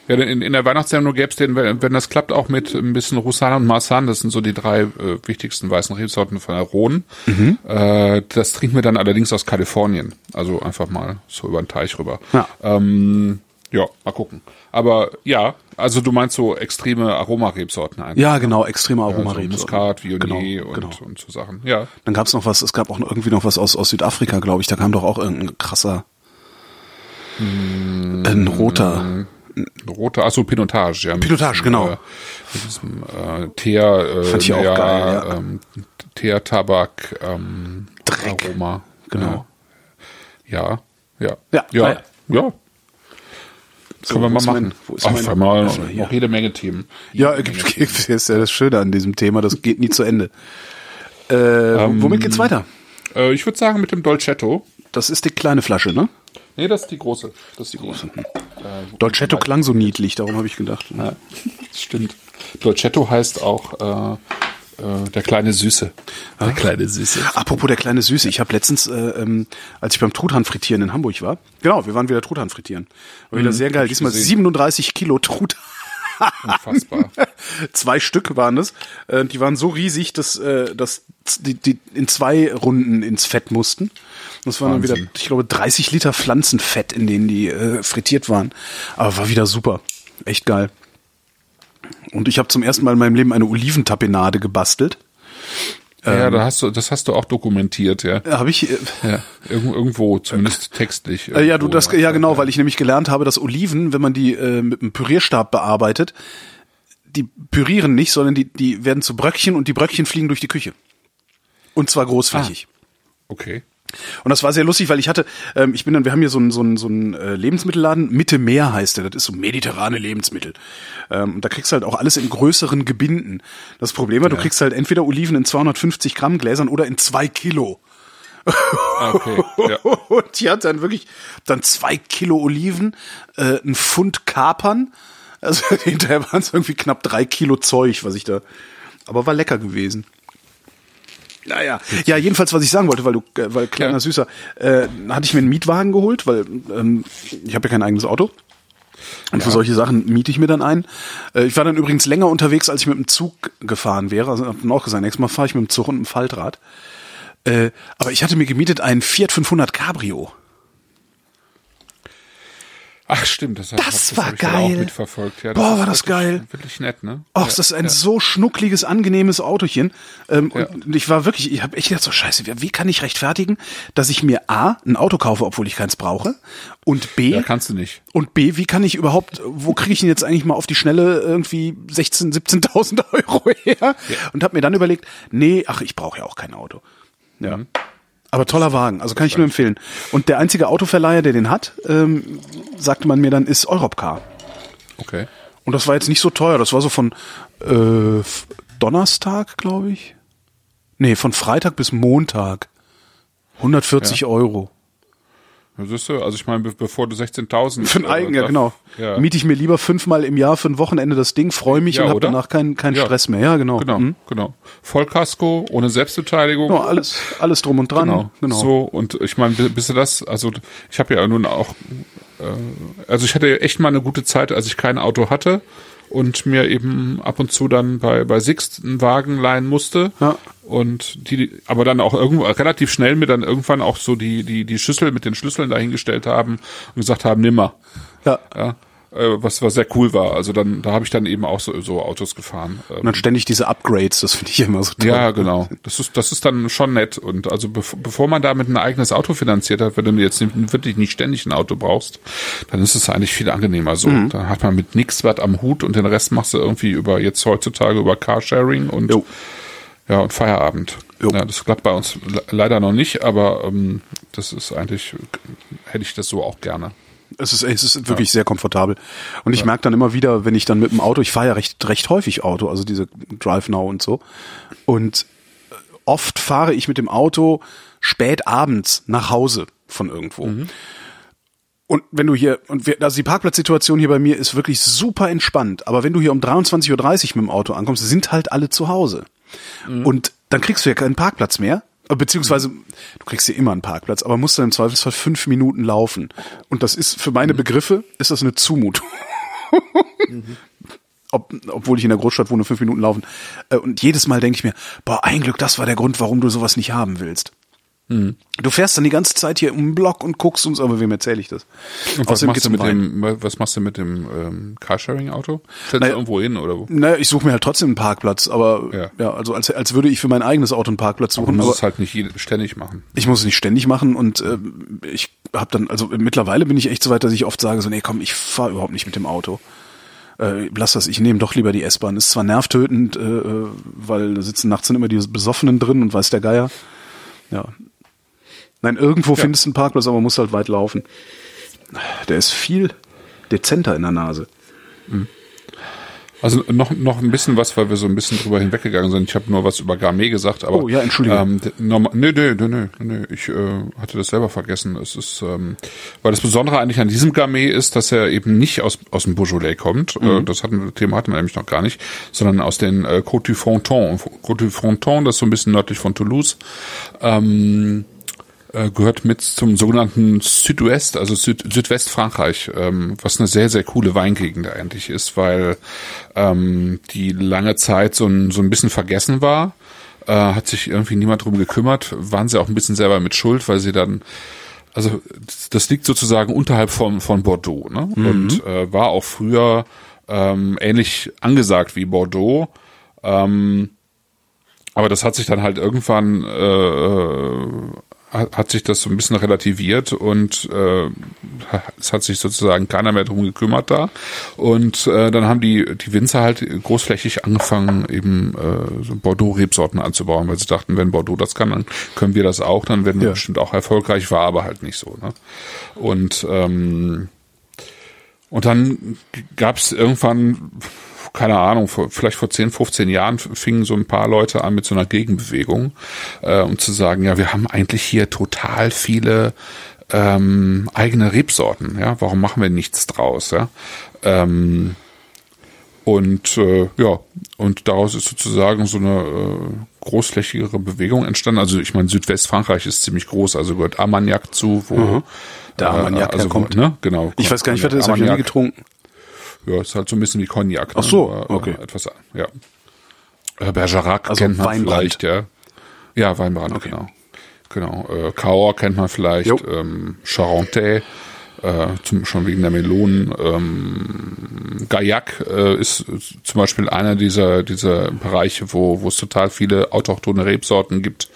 Ja, in, in der Weihnachtssendung gäbe es den, wenn, wenn das klappt, auch mit ein bisschen Roussan und Marsan. Das sind so die drei äh, wichtigsten weißen Rebsorten von der Rhone. Mhm. Äh, das trinken wir dann allerdings aus Kalifornien. Also einfach mal so über den Teich rüber. Ja. Ähm, ja, mal gucken. Aber ja, also du meinst so extreme Aromarebsorten eigentlich. Ja, genau, extreme Aromarebsorten. Muskat, Viognier Genau, und, genau. und so Sachen. Ja. Dann gab's noch was, es gab auch irgendwie noch was aus, aus Südafrika, glaube ich. Da kam doch auch irgendein krasser, Hm. ein roter. Rote, achso, Pinotage, ja. Pinotage, diesem, genau. Äh, mit diesem äh, Teer, äh, Fand ich auch ja, geil, ja. Ähm, Teer, Tabak, ähm, Dreck. Aroma. Genau. Ja, ja. Ja, ja. ah, ja. So, Können wir mal mein- machen. mein einmal Öffner hier? noch jede Menge Themen. Ja, Jede gibt, Menge gibt, ist ja das Schöne an diesem Thema, das geht nie zu Ende. Äh, Ähm, womit geht's weiter? Themen. Äh, ich würde sagen mit dem Dolcetto. Das ist die kleine Flasche, ne? Nee, das ist die große. Das ist die große. Äh, Dolcetto klang so niedlich, darum habe ich gedacht. Ja, das stimmt. Dolcetto heißt auch äh, der kleine Süße. Der kleine Süße. Apropos der kleine Süße, ich habe letztens, äh, ähm, als ich beim Truthahn frittieren in Hamburg war, genau, wir waren wieder Truthahn frittieren. War wieder sehr geil. Mhm, hab ich Diesmal gesehen. 37 Kilo Truthahn. Unfassbar. zwei Stück waren es. Äh, die waren so riesig, dass, äh, dass die, die in zwei Runden ins Fett mussten. Das waren dann wieder, Wahnsinn. ich glaube, 30 Liter Pflanzenfett, in denen die äh, frittiert waren. Aber war wieder super. Echt geil. Und ich habe zum ersten Mal in meinem Leben eine Oliventapenade gebastelt. Ja, da hast du, das hast du auch dokumentiert, ja. Habe ich. Äh, ja irgendwo, irgendwo zumindest textlich. Äh, ja, du das, irgendwo, ja genau, weil ich nämlich gelernt habe, dass Oliven, wenn man die äh, mit einem Pürierstab bearbeitet, die pürieren nicht, sondern die, die werden zu Bröckchen und die Bröckchen fliegen durch die Küche. Und zwar großflächig. Okay. Und das war sehr lustig, weil ich hatte, ähm, ich bin dann, wir haben hier so einen so einen, so einen äh, Lebensmittelladen, Mitte Meer heißt der, das ist so mediterrane Lebensmittel. Ähm, und da kriegst du halt auch alles in größeren Gebinden. Das Problem war, du kriegst halt entweder Oliven in 250 Gramm Gläsern oder in zwei Kilo. Ah, Okay. Ja. Und die hat dann wirklich dann zwei Kilo Oliven, äh, ein Pfund Kapern. Also hinterher waren es irgendwie knapp drei Kilo Zeug, was ich da. Aber war lecker gewesen. Naja, ja, jedenfalls, was ich sagen wollte, weil du, äh, weil kleiner Ja. Süßer, äh, hatte ich mir einen Mietwagen geholt, weil ähm, ich habe ja kein eigenes Auto. Und für solche Sachen miete ich mir dann ein. Äh, ich war dann übrigens länger unterwegs, als ich mit dem Zug gefahren wäre. Also hab dann auch gesagt, nächstes Mal fahre ich mit dem Zug und mit dem Faltrad. Äh, aber ich hatte mir gemietet einen Fiat 500 Cabrio. Ach stimmt, das, Das hab, war hab ich geil. auch mitverfolgt. Ja, Boah, ist war das wirklich, geil. Wirklich nett, ne? Ach, Ja, das ist ein ja. so schnuckliges, angenehmes Autochen. Ähm, Ja. Und ich war wirklich, ich habe echt gedacht, so scheiße, wie wie kann ich rechtfertigen, dass ich mir A, ein Auto kaufe, obwohl ich keins brauche, und B, Ja, kannst du nicht. und B, wie kann ich überhaupt, wo kriege ich denn jetzt eigentlich mal auf die Schnelle irgendwie 16, 17.000 Euro her? Und habe mir dann überlegt, nee, ach, ich brauche ja auch kein Auto. Ja. Aber toller Wagen, also kann ich nur empfehlen. Und der einzige Autoverleiher, der den hat, ähm, sagte man mir dann, ist Europcar. Okay. Und das war jetzt nicht so teuer. Das war so von äh, Donnerstag, glaube ich. Nee, von Freitag bis Montag. 140 Euro. Ja, siehst du, also ich meine, be bevor du 16.000... Für ein äh, Eigen, ja darf- genau. Ja. Miete ich mir lieber fünfmal im Jahr für ein Wochenende das Ding, freue mich Ja, und habe danach keinen keinen Ja. Stress mehr. Ja, genau. Genau, Mhm. genau. Vollkasko, ohne Selbstbeteiligung. Genau, alles, alles drum und dran. Genau. genau. So, und ich meine, bi- bis du das, also ich habe ja nun auch, äh, also ich hatte echt mal eine gute Zeit, als ich kein Auto hatte und mir eben ab und zu dann bei, bei Sixt einen Wagen leihen musste. Ja. Und die, aber dann auch irgendwo relativ schnell mir dann irgendwann auch so die, die, die Schüssel mit den Schlüsseln dahingestellt haben und gesagt haben, nimmer. Ja. Ja. Äh, was, was sehr cool war. Also dann, da habe ich dann eben auch so, so Autos gefahren. Und dann ständig diese Upgrades, das finde ich immer so toll. ja, genau. Das ist, das ist dann schon nett. Und also bev bevor man damit ein eigenes Auto finanziert hat, wenn du jetzt wirklich nicht ständig ein Auto brauchst, dann ist es eigentlich viel angenehmer so. Mhm. Dann hat man mit nichts was am Hut und den Rest machst du irgendwie über jetzt heutzutage über Carsharing und Jo. ja und Feierabend. Ja, das klappt bei uns le leider noch nicht, aber ähm, das ist eigentlich hätte ich das so auch gerne. Es ist, es ist wirklich sehr komfortabel. Und ich merke dann immer wieder, wenn ich dann mit dem Auto, ich fahre ja recht, recht häufig Auto, also diese Drive Now und so. Und äh, oft fahre ich mit dem Auto spät abends nach Hause von irgendwo. Und wenn du hier, und wir, also die Parkplatzsituation hier bei mir ist wirklich super entspannt, aber wenn du hier um 23.30 Uhr mit dem Auto ankommst, sind halt alle zu Hause. Und dann kriegst du ja keinen Parkplatz mehr. Äh, Beziehungsweise, du kriegst ja immer einen Parkplatz, aber musst dann im Zweifelsfall fünf Minuten laufen. Und das ist, für meine Begriffe, ist das eine Zumutung. Ob, obwohl ich in der Großstadt wohne, fünf Minuten laufen. Äh, Und jedes Mal denke ich mir, boah, ein Glück, das war der Grund, warum du sowas nicht haben willst. Du fährst dann die ganze Zeit hier den Block und guckst uns, aber wem erzähle ich das? Und was machst du mit Wein. dem was machst du mit dem ähm, Carsharing-Auto? Stellst Naja, du irgendwo hin oder wo? Naja, ich suche mir halt trotzdem einen Parkplatz, aber ja, Ja. also als, als würde ich für mein eigenes Auto einen Parkplatz Du suchen. musst Aber es halt nicht ständig machen. ich muss es nicht ständig machen und äh, ich habe dann, also mittlerweile bin ich echt so weit, dass ich oft sage, so, nee, komm, ich fahre überhaupt nicht mit dem Auto. Äh, lass das, ich nehme doch lieber die S-Bahn. Ist zwar nervtötend, äh, äh, weil da sitzen nachts dann immer die Besoffenen drin und weiß der Geier. Ja. Nein, irgendwo findest du einen Parkplatz, aber musst halt weit laufen. Der ist viel dezenter in der Nase. Also noch noch ein bisschen was, weil wir so ein bisschen drüber hinweggegangen sind. Ich habe nur was über Garmet gesagt, aber Oh, ja, Entschuldigung. Ähm, normal, nö, nö, nö, nö, nö, ich äh, hatte das selber vergessen. Es ist, ähm, weil das Besondere eigentlich an diesem Garmet ist, dass er eben nicht aus aus dem Beaujolais kommt. Mhm. Äh, das hatten, Thema hatten wir nämlich noch gar nicht, sondern aus den äh, Côte du Fronton. Côte du Fronton, das ist so ein bisschen nördlich von Toulouse. Ähm, äh, gehört mit zum sogenannten Südwest, also Süd Südwestfrankreich, ähm, was eine sehr, sehr coole Weingegend eigentlich ist, weil ähm, die lange Zeit so ein, so ein bisschen vergessen war, äh, hat sich irgendwie niemand drum gekümmert, waren sie auch ein bisschen selber mit Schuld, weil sie dann also das- liegt sozusagen unterhalb von, von Bordeaux ne? und äh, war auch früher ähm, ähnlich angesagt wie Bordeaux. Ähm, aber das hat sich dann halt irgendwann äh, hat, sich das so ein bisschen relativiert und äh, es hat sich sozusagen keiner mehr drum gekümmert da. Und äh, dann haben die, die Winzer halt großflächig angefangen, eben äh, so Bordeaux-Rebsorten anzubauen, weil sie dachten, wenn Bordeaux das kann, dann können wir das auch, dann werden wir Ja. bestimmt auch erfolgreich, war aber halt nicht so. Ne? Und ähm, und dann gab es irgendwann, keine Ahnung, vor, vielleicht vor 10, 15 Jahren fingen so ein paar Leute an mit so einer Gegenbewegung, äh, um zu sagen, ja, wir haben eigentlich hier total viele ähm, eigene Rebsorten, ja, warum machen wir nichts draus, ja? Ähm, und äh, ja, und daraus ist sozusagen so eine äh, großflächigere Bewegung entstanden. Also ich meine, Südwestfrankreich ist ziemlich groß, also gehört Armagnac zu, wo Da Armagnac also, herkommt. Ne? Genau. Ich weiß gar nicht, was das habe ich nie getrunken. Ja, ist halt so ein bisschen wie Cognac. Ne? Ach so, Nur, okay. Etwas, ja. Äh, Bergerac Also kennt man Weinbrand. vielleicht, ja. Ja, Weinbrand, Okay. genau. Genau. Äh, Cahors kennt man vielleicht, ähm, Charentais, äh, zum, schon wegen der Melonen. Ähm, Gaillac äh, ist zum Beispiel einer dieser, dieser Bereiche, wo, wo es total viele autochthone Rebsorten gibt.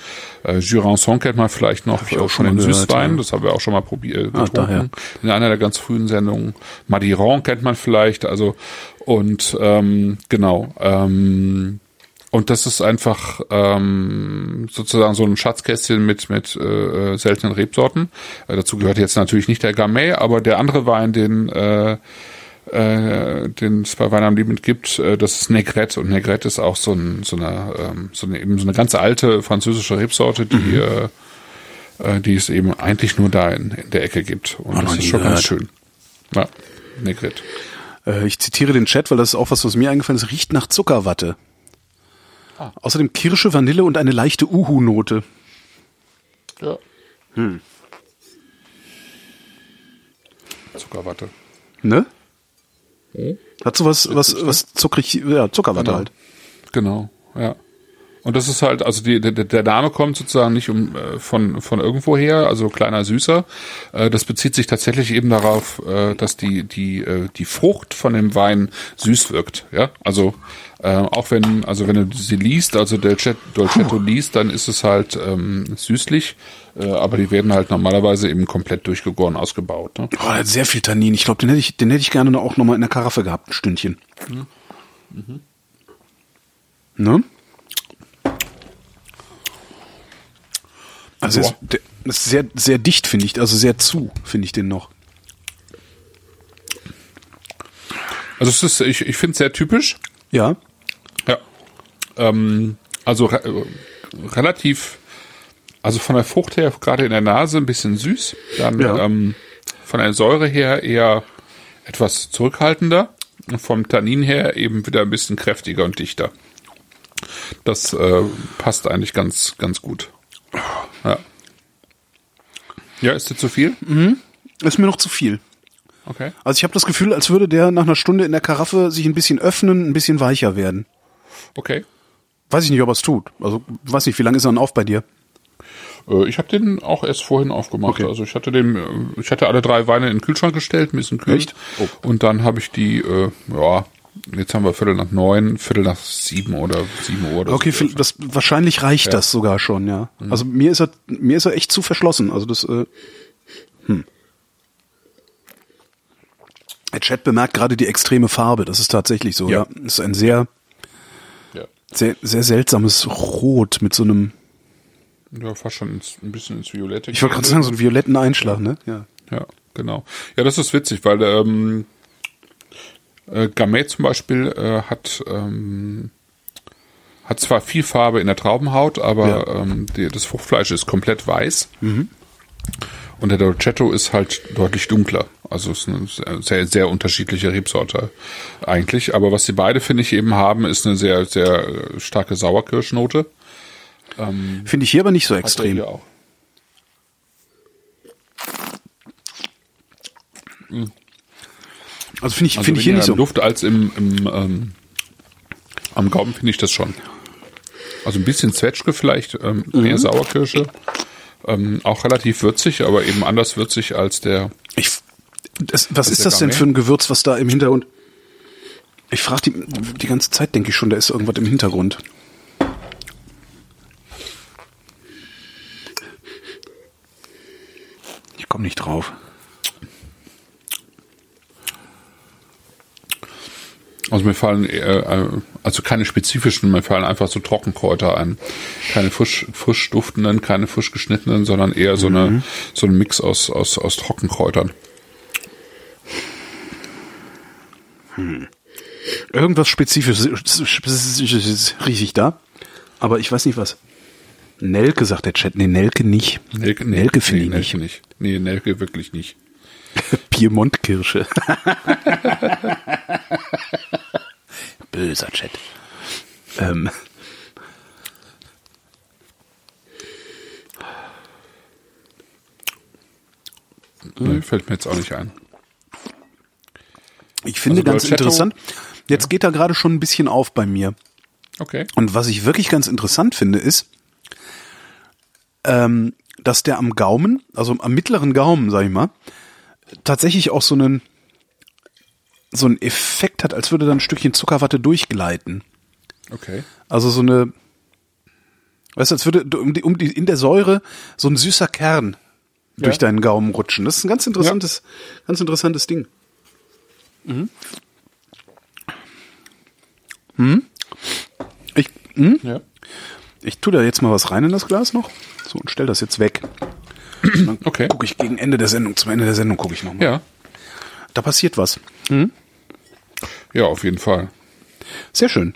Äh, Jurançon kennt man vielleicht noch ich auch äh, schon von den Süßweinen, ja. das haben wir auch schon mal probiert, Ah, getrunken in einer der ganz frühen Sendungen. Madiran kennt man vielleicht, also und ähm, genau. Ähm, und das ist einfach ähm, sozusagen so ein Schatzkästchen mit mit äh, äh, seltenen Rebsorten. Äh, dazu gehört jetzt natürlich nicht der Gamay, aber der andere Wein, den äh, äh, den es bei Wein am Limit gibt, äh, das ist Negrette und Negrette ist auch so, ein, so eine ähm, so eine eben so eine ganz alte französische Rebsorte, die Mhm. äh, äh, die es eben eigentlich nur da in, in der Ecke gibt. Und noch das ist schon ganz gehört. schön. Ja, Negrette. Äh, ich zitiere den Chat, weil das ist auch was, was mir eingefallen ist. Riecht nach Zuckerwatte. Ah. Außerdem Kirsche, Vanille und eine leichte Uhu-Note. Ja. Zuckerwatte. Ne? Hat sowas, was, was zuckrig, ja, Zuckerwatte Genau. halt. Genau, ja. Und das ist halt, also die, der, der Name kommt sozusagen nicht um äh, von von irgendwoher, also kleiner Süßer. Äh, das bezieht sich tatsächlich eben darauf, äh, dass die die äh, die Frucht von dem Wein süß wirkt. Ja, also äh, auch wenn also wenn du sie liest, also Dolcetto, Dolcetto liest, dann ist es halt ähm, süßlich, äh, aber die werden halt normalerweise eben komplett durchgegoren ausgebaut. Ne? Oh, sehr viel Tannin. Ich glaube, den hätte ich, den hätte ich gerne auch noch mal in der Karaffe gehabt, ein Stündchen. Mhm. Ne? Also ist, der ist sehr, sehr dicht, finde ich, also sehr zu, finde ich den noch. Also es ist, ich, ich finde es sehr typisch. Ja. Ja. Ähm, also re äh, relativ, also von der Frucht her gerade in der Nase ein bisschen süß. Dann Ja. ähm, von der Säure her eher etwas zurückhaltender. Und vom Tannin her eben wieder ein bisschen kräftiger und dichter. Das äh, passt eigentlich ganz, ganz gut. Ja. Ja, ist dir zu viel? Ist mir noch zu viel. Okay. Also ich habe das Gefühl, als würde der nach einer Stunde in der Karaffe sich ein bisschen öffnen, ein bisschen weicher werden. Okay. Weiß ich nicht, ob er es tut. Also weiß nicht, wie lange ist er denn auf bei dir? Äh, Ich habe den auch erst vorhin aufgemacht. Okay. Also ich hatte den, äh, ich hatte alle drei Weine in den Kühlschrank gestellt, ein bisschen kühl. Echt? Oh. Und dann habe ich die, äh, ja, jetzt haben wir Viertel nach neun, Viertel nach sieben oder sieben Uhr. Oder Okay, so. das, wahrscheinlich reicht das sogar schon, ja. Also mir ist er, mir ist er echt zu verschlossen. Also das, äh, hm. Der Chat bemerkt gerade die extreme Farbe. Das ist tatsächlich so, ja. Ja. Das ist ein sehr, Ja. sehr, sehr seltsames Rot mit so einem, ja, fast schon ins, ein bisschen ins Violette. ich wollte gerade sagen, so einen violetten Einschlag, ne? Ja. Ja, genau. Ja, das ist witzig, weil ähm, äh, Gamay zum Beispiel äh, hat ähm, hat zwar viel Farbe in der Traubenhaut, aber Ja. ähm, die, das Fruchtfleisch ist komplett weiß. Und der Dolcetto ist halt deutlich dunkler. Also es ist eine sehr- sehr, unterschiedliche Rebsorte eigentlich. Aber was sie beide, finde ich, eben haben, ist eine sehr, sehr äh, starke Sauerkirschnote. Finde ich hier aber nicht so extrem. auch. Also finde ich, also find ich hier nicht so. Luft als im, im ähm, am Gaumen finde ich das schon. Also ein bisschen Zwetschge vielleicht, ähm, mhm. mehr Sauerkirsche. Ähm, auch relativ würzig, aber eben anders würzig als der. Ich, das, was ist das denn für ein Gewürz, was da im Hintergrund? Ich frage die, die ganze Zeit, denke ich schon, da ist irgendwas im Hintergrund. Ich komme nicht drauf. Also mir fallen äh, also keine spezifischen, mir fallen einfach so Trockenkräuter ein. Keine frisch, frisch duftenden, keine frisch geschnittenen, sondern eher so eine so ein Mix aus aus aus Trockenkräutern. Irgendwas Spezifisches rieche ich da, aber ich weiß nicht was. Nelke sagt der Chat. Nee, Nelke nicht. Nelke, nee, Nelke finde nee, ich Nelke nicht. Nee, Nelke wirklich nicht. Piemont-Kirsche. Böser Chat. Ähm. Nee, fällt mir jetzt auch nicht ein. Ich finde Also ganz Dolcetto- interessant. Jetzt geht er gerade schon ein bisschen auf bei mir. Okay. Und was ich wirklich ganz interessant finde, ist, ähm, dass der am Gaumen, also am mittleren Gaumen, sag ich mal, tatsächlich auch so einen so einen Effekt hat, als würde da ein Stückchen Zuckerwatte durchgleiten. Okay. Also so eine, weißt du, als würde um die, um die, in der Säure so ein süßer Kern durch Ja. deinen Gaumen rutschen. Das ist ein ganz interessantes, ganz interessantes Ding. Mhm. Hm? Ich, hm? Ja. ich tue da jetzt mal was rein in das Glas noch. So, und stell das jetzt weg. Dann Okay. gucke ich gegen Ende der Sendung, zum Ende der Sendung gucke ich nochmal. Ja. Da passiert was. Ja, auf jeden Fall. Sehr schön.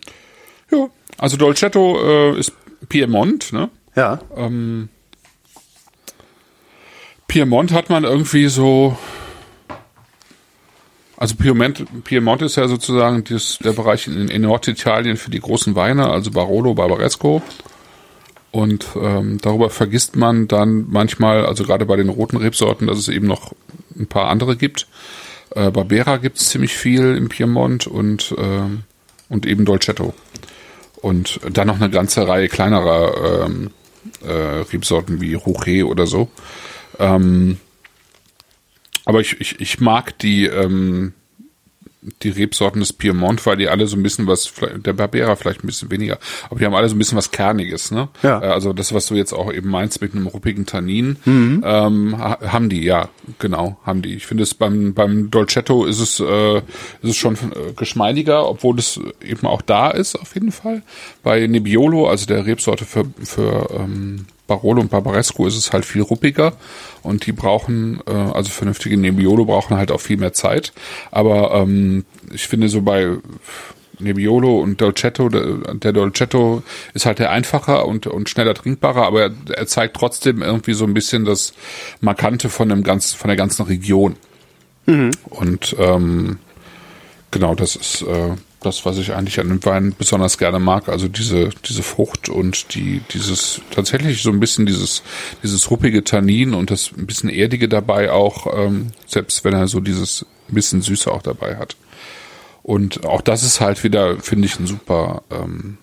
Ja. Also Dolcetto äh, ist Piemont, ne? Ja. Ähm, Piemont hat man irgendwie so. Also Piemont, Piemont ist ja sozusagen das, der Bereich in, in Norditalien für die großen Weine, also Barolo, Barbaresco. Und ähm, darüber vergisst man dann manchmal, also gerade bei den roten Rebsorten, dass es eben noch ein paar andere gibt. Äh, Barbera gibt es ziemlich viel im Piemont und, ähm, und eben Dolcetto. Und dann noch eine ganze Reihe kleinerer ähm, äh, Rebsorten wie Rouget oder so. Ähm, aber ich, ich, ich mag die, ähm, die Rebsorten des Piemont, weil die alle so ein bisschen was, der Barbera vielleicht ein bisschen weniger, aber die haben alle so ein bisschen was Kerniges, ne? Ja. Äh, Also das, was du jetzt auch eben meinst mit einem ruppigen Tannin, ähm, ha- haben die, ja, genau, haben die. Ich finde es beim, beim Dolcetto ist es, äh, ist es schon äh, geschmeidiger, obwohl es eben auch da ist, auf jeden Fall. Bei Nebbiolo, also der Rebsorte für, für ähm, Barolo und Barbaresco ist es halt viel ruppiger und die brauchen, äh, also vernünftige Nebbiolo brauchen halt auch viel mehr Zeit. Aber ähm, ich finde so bei Nebbiolo und Dolcetto, der, der Dolcetto ist halt der einfacher und, und schneller trinkbarer, aber er, er zeigt trotzdem irgendwie so ein bisschen das Markante von dem ganz, von der ganzen Region. Und ähm, genau, das ist äh, das, was ich eigentlich an dem Wein besonders gerne mag. Also diese, diese Frucht und die, dieses, tatsächlich so ein bisschen dieses, dieses ruppige Tannin und das ein bisschen erdige dabei auch, ähm, selbst wenn er so dieses bisschen Süße auch dabei hat. Und auch das ist halt wieder, finde ich, ein super, ähm,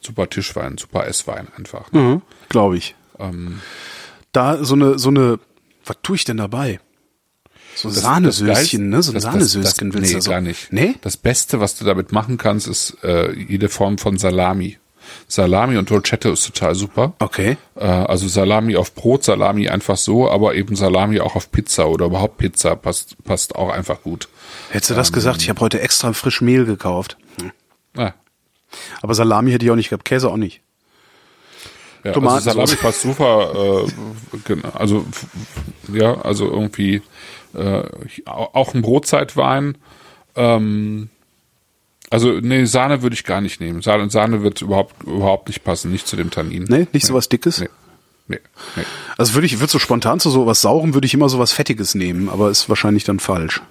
super Tischwein, super Esswein einfach. Ne? Mhm, Glaube ich. Ähm, Da so eine, so eine, was tue ich denn dabei? So Das- Sahnesöschen, das ne? So ein Sahnesöschen willst nee, du so. gar nicht. Nee? Das Beste, was du damit machen kannst, ist äh, jede Form von Salami. Salami und Dolcetto ist total super. Okay. Äh, also Salami auf Brot, Salami einfach so, aber eben Salami auch auf Pizza oder überhaupt Pizza passt, passt auch einfach gut. Hättest du das gesagt? Ich habe heute extra frisch Mehl gekauft. Ja, Aber Salami hätte ich auch nicht gehabt, Käse auch nicht. ja also Tomatensauce. Salami passt super. Äh, genau, also ja, also irgendwie äh, auch ein Brotzeitwein. Ähm, also nee, Sahne würde ich gar nicht nehmen. Sahne, Sahne wird überhaupt überhaupt nicht passen, nicht zu dem Tannin. Nee, nicht so was Dickes? Nee. Nee, nee. Also würde ich, würde so spontan zu sowas Saurem, würde ich immer sowas Fettiges nehmen, aber ist wahrscheinlich dann falsch.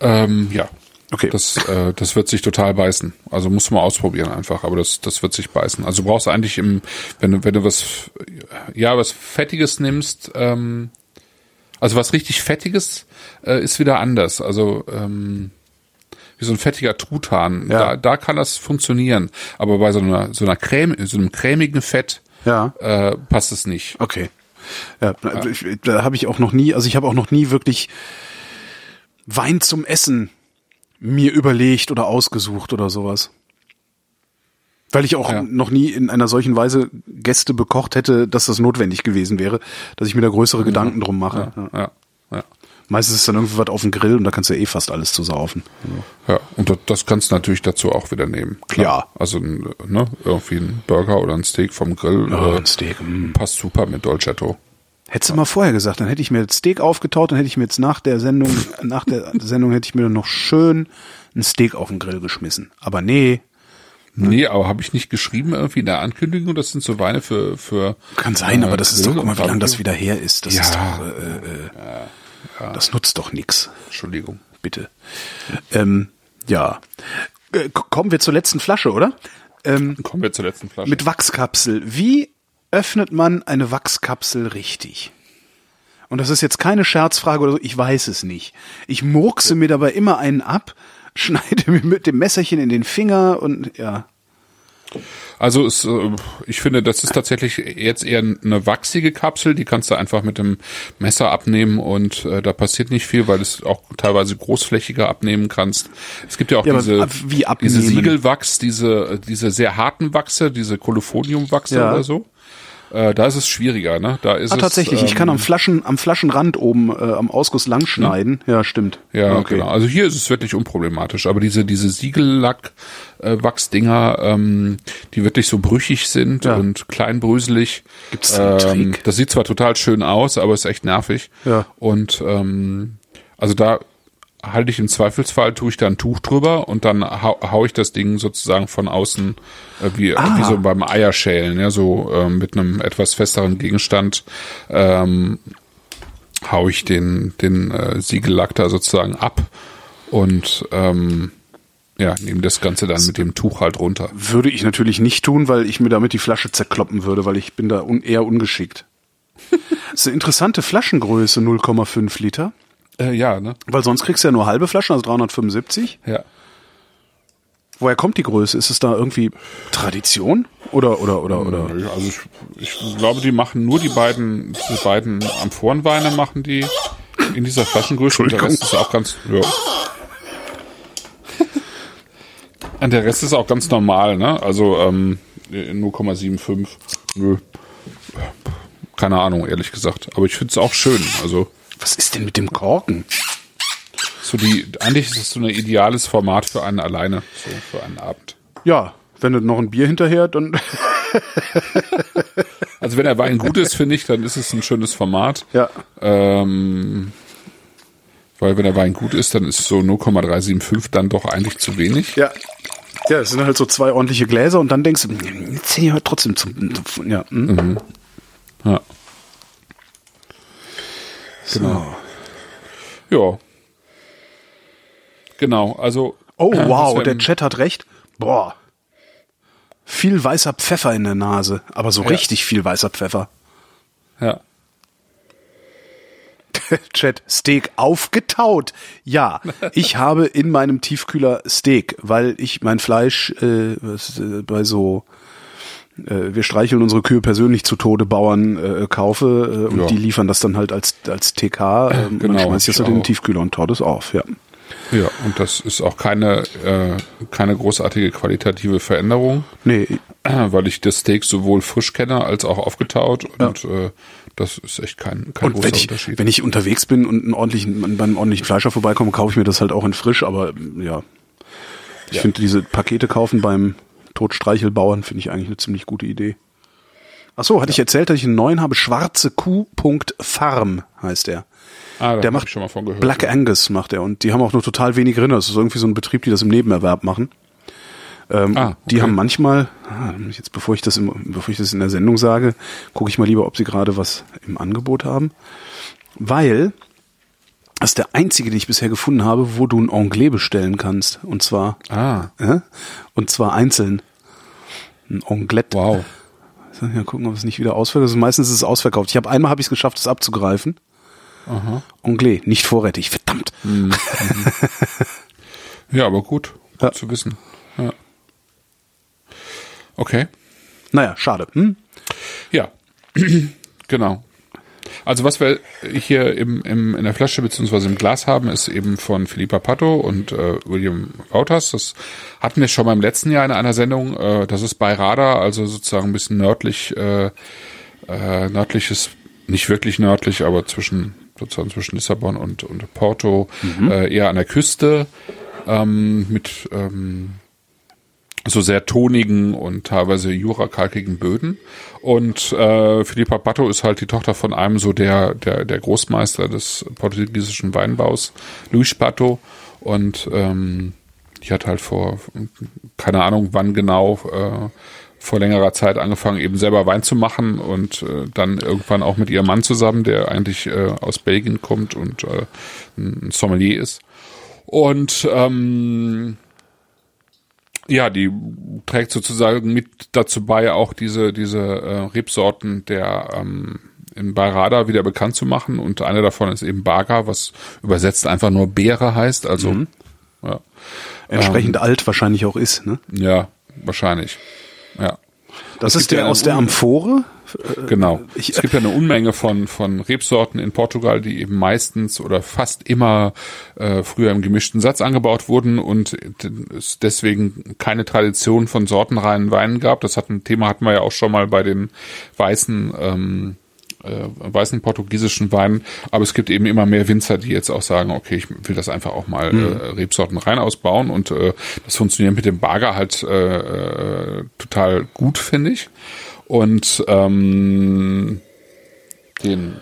Ähm, ja. Okay. Das, äh, das wird sich total beißen. Also muss man ausprobieren einfach, aber das, das wird sich beißen. Also du brauchst eigentlich im, wenn du, wenn du was, ja, was Fettiges nimmst, ähm, also was richtig Fettiges äh, ist wieder anders. Also ähm, wie so ein fettiger Truthahn. Ja. Da, da kann das funktionieren. Aber bei so einer, so einer Creme, so einem cremigen Fett Ja. äh, passt es nicht. Okay. Ja, ich- da habe ich auch noch nie, also ich habe auch noch nie wirklich Wein zum Essen mir überlegt oder ausgesucht oder sowas. Weil ich auch Ja. noch nie in einer solchen Weise Gäste bekocht hätte, dass das notwendig gewesen wäre, dass ich mir da größere Gedanken drum mache. Ja. Ja, ja. Meistens ist dann irgendwie was auf dem Grill und da kannst du ja eh fast alles zu saufen. Ja, und das, kannst du natürlich dazu auch wieder nehmen. Klar. Ja. Also ne, irgendwie ein Burger oder ein Steak vom Grill Oh, ein Steak. mm. passt super mit Dolcetto. Hättest du mal vorher gesagt, dann hätte ich mir das Steak aufgetaut, dann hätte ich mir jetzt nach der Sendung, nach der Sendung hätte ich mir dann noch schön ein Steak auf den Grill geschmissen. Aber nee, Nee, aber habe ich nicht geschrieben irgendwie in der Ankündigung, das sind so Weine für für kann sein, äh, aber das ist doch, guck mal, und wie lange das wieder her ist. Das Ja. ist doch, äh, äh, das nutzt doch nix. Entschuldigung. Bitte. Ähm, ja. Äh, kommen wir zur letzten Flasche, oder? Ähm, Kommen wir zur letzten Flasche. mit Wachskapsel. Wie öffnet man eine Wachskapsel richtig? Und das ist jetzt keine Scherzfrage oder so, ich weiß es nicht. Ich murkse mir dabei immer einen ab, schneide mir mit dem Messerchen in den Finger und ja. Also es, äh, ich finde, das ist tatsächlich jetzt eher eine wachsige Kapsel, die kannst du einfach mit dem Messer abnehmen und äh, da passiert nicht viel, weil du es auch teilweise großflächiger abnehmen kannst. Es gibt ja auch Ja, diese, ab- wie abnehmen? diese Siegelwachs, diese, diese sehr harten Wachse, diese Kolophoniumwachse Ja. oder so. Äh, da ist es schwieriger, ne? Da ist Ah, es, tatsächlich, ich ähm, kann am Flaschen, am Flaschenrand oben äh, am Ausguss lang schneiden. Ja, stimmt. Ja, okay. genau. Also hier ist es wirklich unproblematisch. Aber diese, diese Siegellack-Wachsdinger, ähm, die wirklich so brüchig sind Ja. und kleinbröselig. Gibt's da einen ähm, Trick? Das sieht zwar total schön aus, aber ist echt nervig. Ja. Und ähm, also da halte ich im Zweifelsfall, tue ich da ein Tuch drüber und dann hau, hau ich das Ding sozusagen von außen äh, wie, Ah. wie so beim Eierschälen, ja, so ähm, mit einem etwas festeren Gegenstand ähm, hau ich den, den äh, Siegellack da sozusagen ab und ähm, ja, nehme das Ganze dann mit dem Tuch halt runter. Würde ich natürlich nicht tun, weil ich mir damit die Flasche zerkloppen würde, weil ich bin da un eher ungeschickt. das ist eine interessante Flaschengröße, 0,5 Liter. Äh, ja, ne? Weil sonst kriegst du ja nur halbe Flaschen, also 375. Ja. Woher kommt die Größe? Ist es da irgendwie Tradition? Oder, oder, oder, oder? Also ich, ich glaube, die machen nur die beiden, diese beiden Amphorenweine machen die in dieser Flaschengröße. Und der Rest ist auch ganz, ja. Und der Rest ist auch ganz normal, ne? Also ähm, 0,75. Nö. Keine Ahnung, ehrlich gesagt. Aber ich finde es auch schön. Also Was ist denn mit dem Korken? so die, eigentlich ist es so ein ideales Format für einen alleine, so für einen Abend. Ja, wenn du noch ein Bier hinterher, dann, Also wenn der Wein gut ist, finde ich, dann ist es ein schönes Format. ja. Ähm, weil wenn der Wein gut ist, dann ist so 0,375 dann doch eigentlich zu wenig. Ja. Ja, es sind halt so zwei ordentliche Gläser und dann denkst du, "Hm, jetzt zähle ich heute trotzdem zum, ja. hm. Ja. Genau. Ja. Genau, also. Oh, äh, wow, der Chat hat recht. Boah. Viel weißer Pfeffer in der Nase, aber so Ja. richtig viel weißer Pfeffer. Ja. Chat, Steak aufgetaut. Ja, ich habe in meinem Tiefkühler Steak, weil ich mein Fleisch äh, äh, bei so äh, wir streicheln unsere Kühe persönlich zu Tode Bauern äh, kaufe äh, und Ja. die liefern das dann halt als als TK ähm, und genau, dann schmeiß ich das halt in den. Tiefkühler und tau das auf, ja. Ja, und das ist auch keine, äh, keine großartige qualitative Veränderung, Nee, weil ich das Steak sowohl frisch kenne als auch aufgetaut und äh, das ist echt kein, kein und großer wenn ich, Unterschied. wenn ich unterwegs bin und einen ordentlichen, bei einem ordentlichen Fleischer vorbeikomme, kaufe ich mir das halt auch in frisch, aber ja. Ich Ja. finde diese Pakete kaufen beim Totstreichelbauern finde ich eigentlich eine ziemlich gute Idee. Ach so, hatte ich erzählt, dass ich einen neuen habe, schwarze Kuh.farm heißt er. ah, Der macht ich schon mal von gehört. Black Angus macht er und die haben auch nur total wenig Rinder. Das ist irgendwie so ein Betrieb, die das im Nebenerwerb machen. Ähm, Ah, Die okay. haben manchmal, ah, jetzt bevor ich das im, bevor ich das in der Sendung sage, gucke ich mal lieber, ob sie gerade was im Angebot haben, weil das ist der einzige, den ich bisher gefunden habe, wo du ein Anglais bestellen kannst und zwar Ah, äh, und zwar einzeln. Ein Anglais. wow. Ja, gucken, ob es nicht wieder ausverkauft ist. Meistens ist es ausverkauft. Ich habe einmal habe ich es geschafft, es abzugreifen. Anglais, nicht vorrätig. Verdammt. Ja, aber gut, gut Ja. zu wissen. Ja. Okay. Naja, schade. Hm? Ja, genau. Also was wir hier im, im, in der Flasche beziehungsweise im Glas haben, ist eben von Philippa Pato und äh, William Wouters. Das hatten wir schon mal im letzten Jahr in einer Sendung. Äh, das ist bei Radar, also sozusagen ein bisschen nördlich, äh, äh, nördliches, nicht wirklich nördlich, aber zwischen sozusagen zwischen Lissabon und, und Porto, mhm. äh, eher an der Küste ähm, mit ähm, so sehr tonigen und teilweise jurakalkigen Böden. Und äh, Philippa Batto ist halt die Tochter von einem so der, der, der Großmeister des portugiesischen Weinbaus, Luis Batto. Und ähm, die hat halt vor, keine Ahnung wann genau, äh, vor längerer Zeit angefangen, eben selber Wein zu machen und äh, dann irgendwann auch mit ihrem Mann zusammen, der eigentlich äh, aus Belgien kommt und äh, ein Sommelier ist. Und ähm, ja, die trägt sozusagen mit dazu bei, auch diese, diese äh, Rebsorten der ähm, in Barada wieder bekannt zu machen. Und eine davon ist eben Baga, was übersetzt einfach nur Beere heißt. Also mhm. ja. entsprechend ähm, alt wahrscheinlich auch ist, ne? Ja, wahrscheinlich. Ja. Das, das ist der aus der Amphore? Genau. Ich, es gibt ja eine Unmenge von, von Rebsorten in Portugal, die eben meistens oder fast immer äh, früher im gemischten Satz angebaut wurden und es deswegen keine Tradition von sortenreinen Weinen gab. Das hat ein Thema hatten wir ja auch schon mal bei den weißen ähm, äh, weißen portugiesischen Weinen, aber es gibt eben immer mehr Winzer, die jetzt auch sagen, okay, ich will das einfach auch mal mhm. äh, Rebsorten rein ausbauen und äh, das funktioniert mit dem Bagger halt äh, äh, total gut, finde ich. Und ähm, den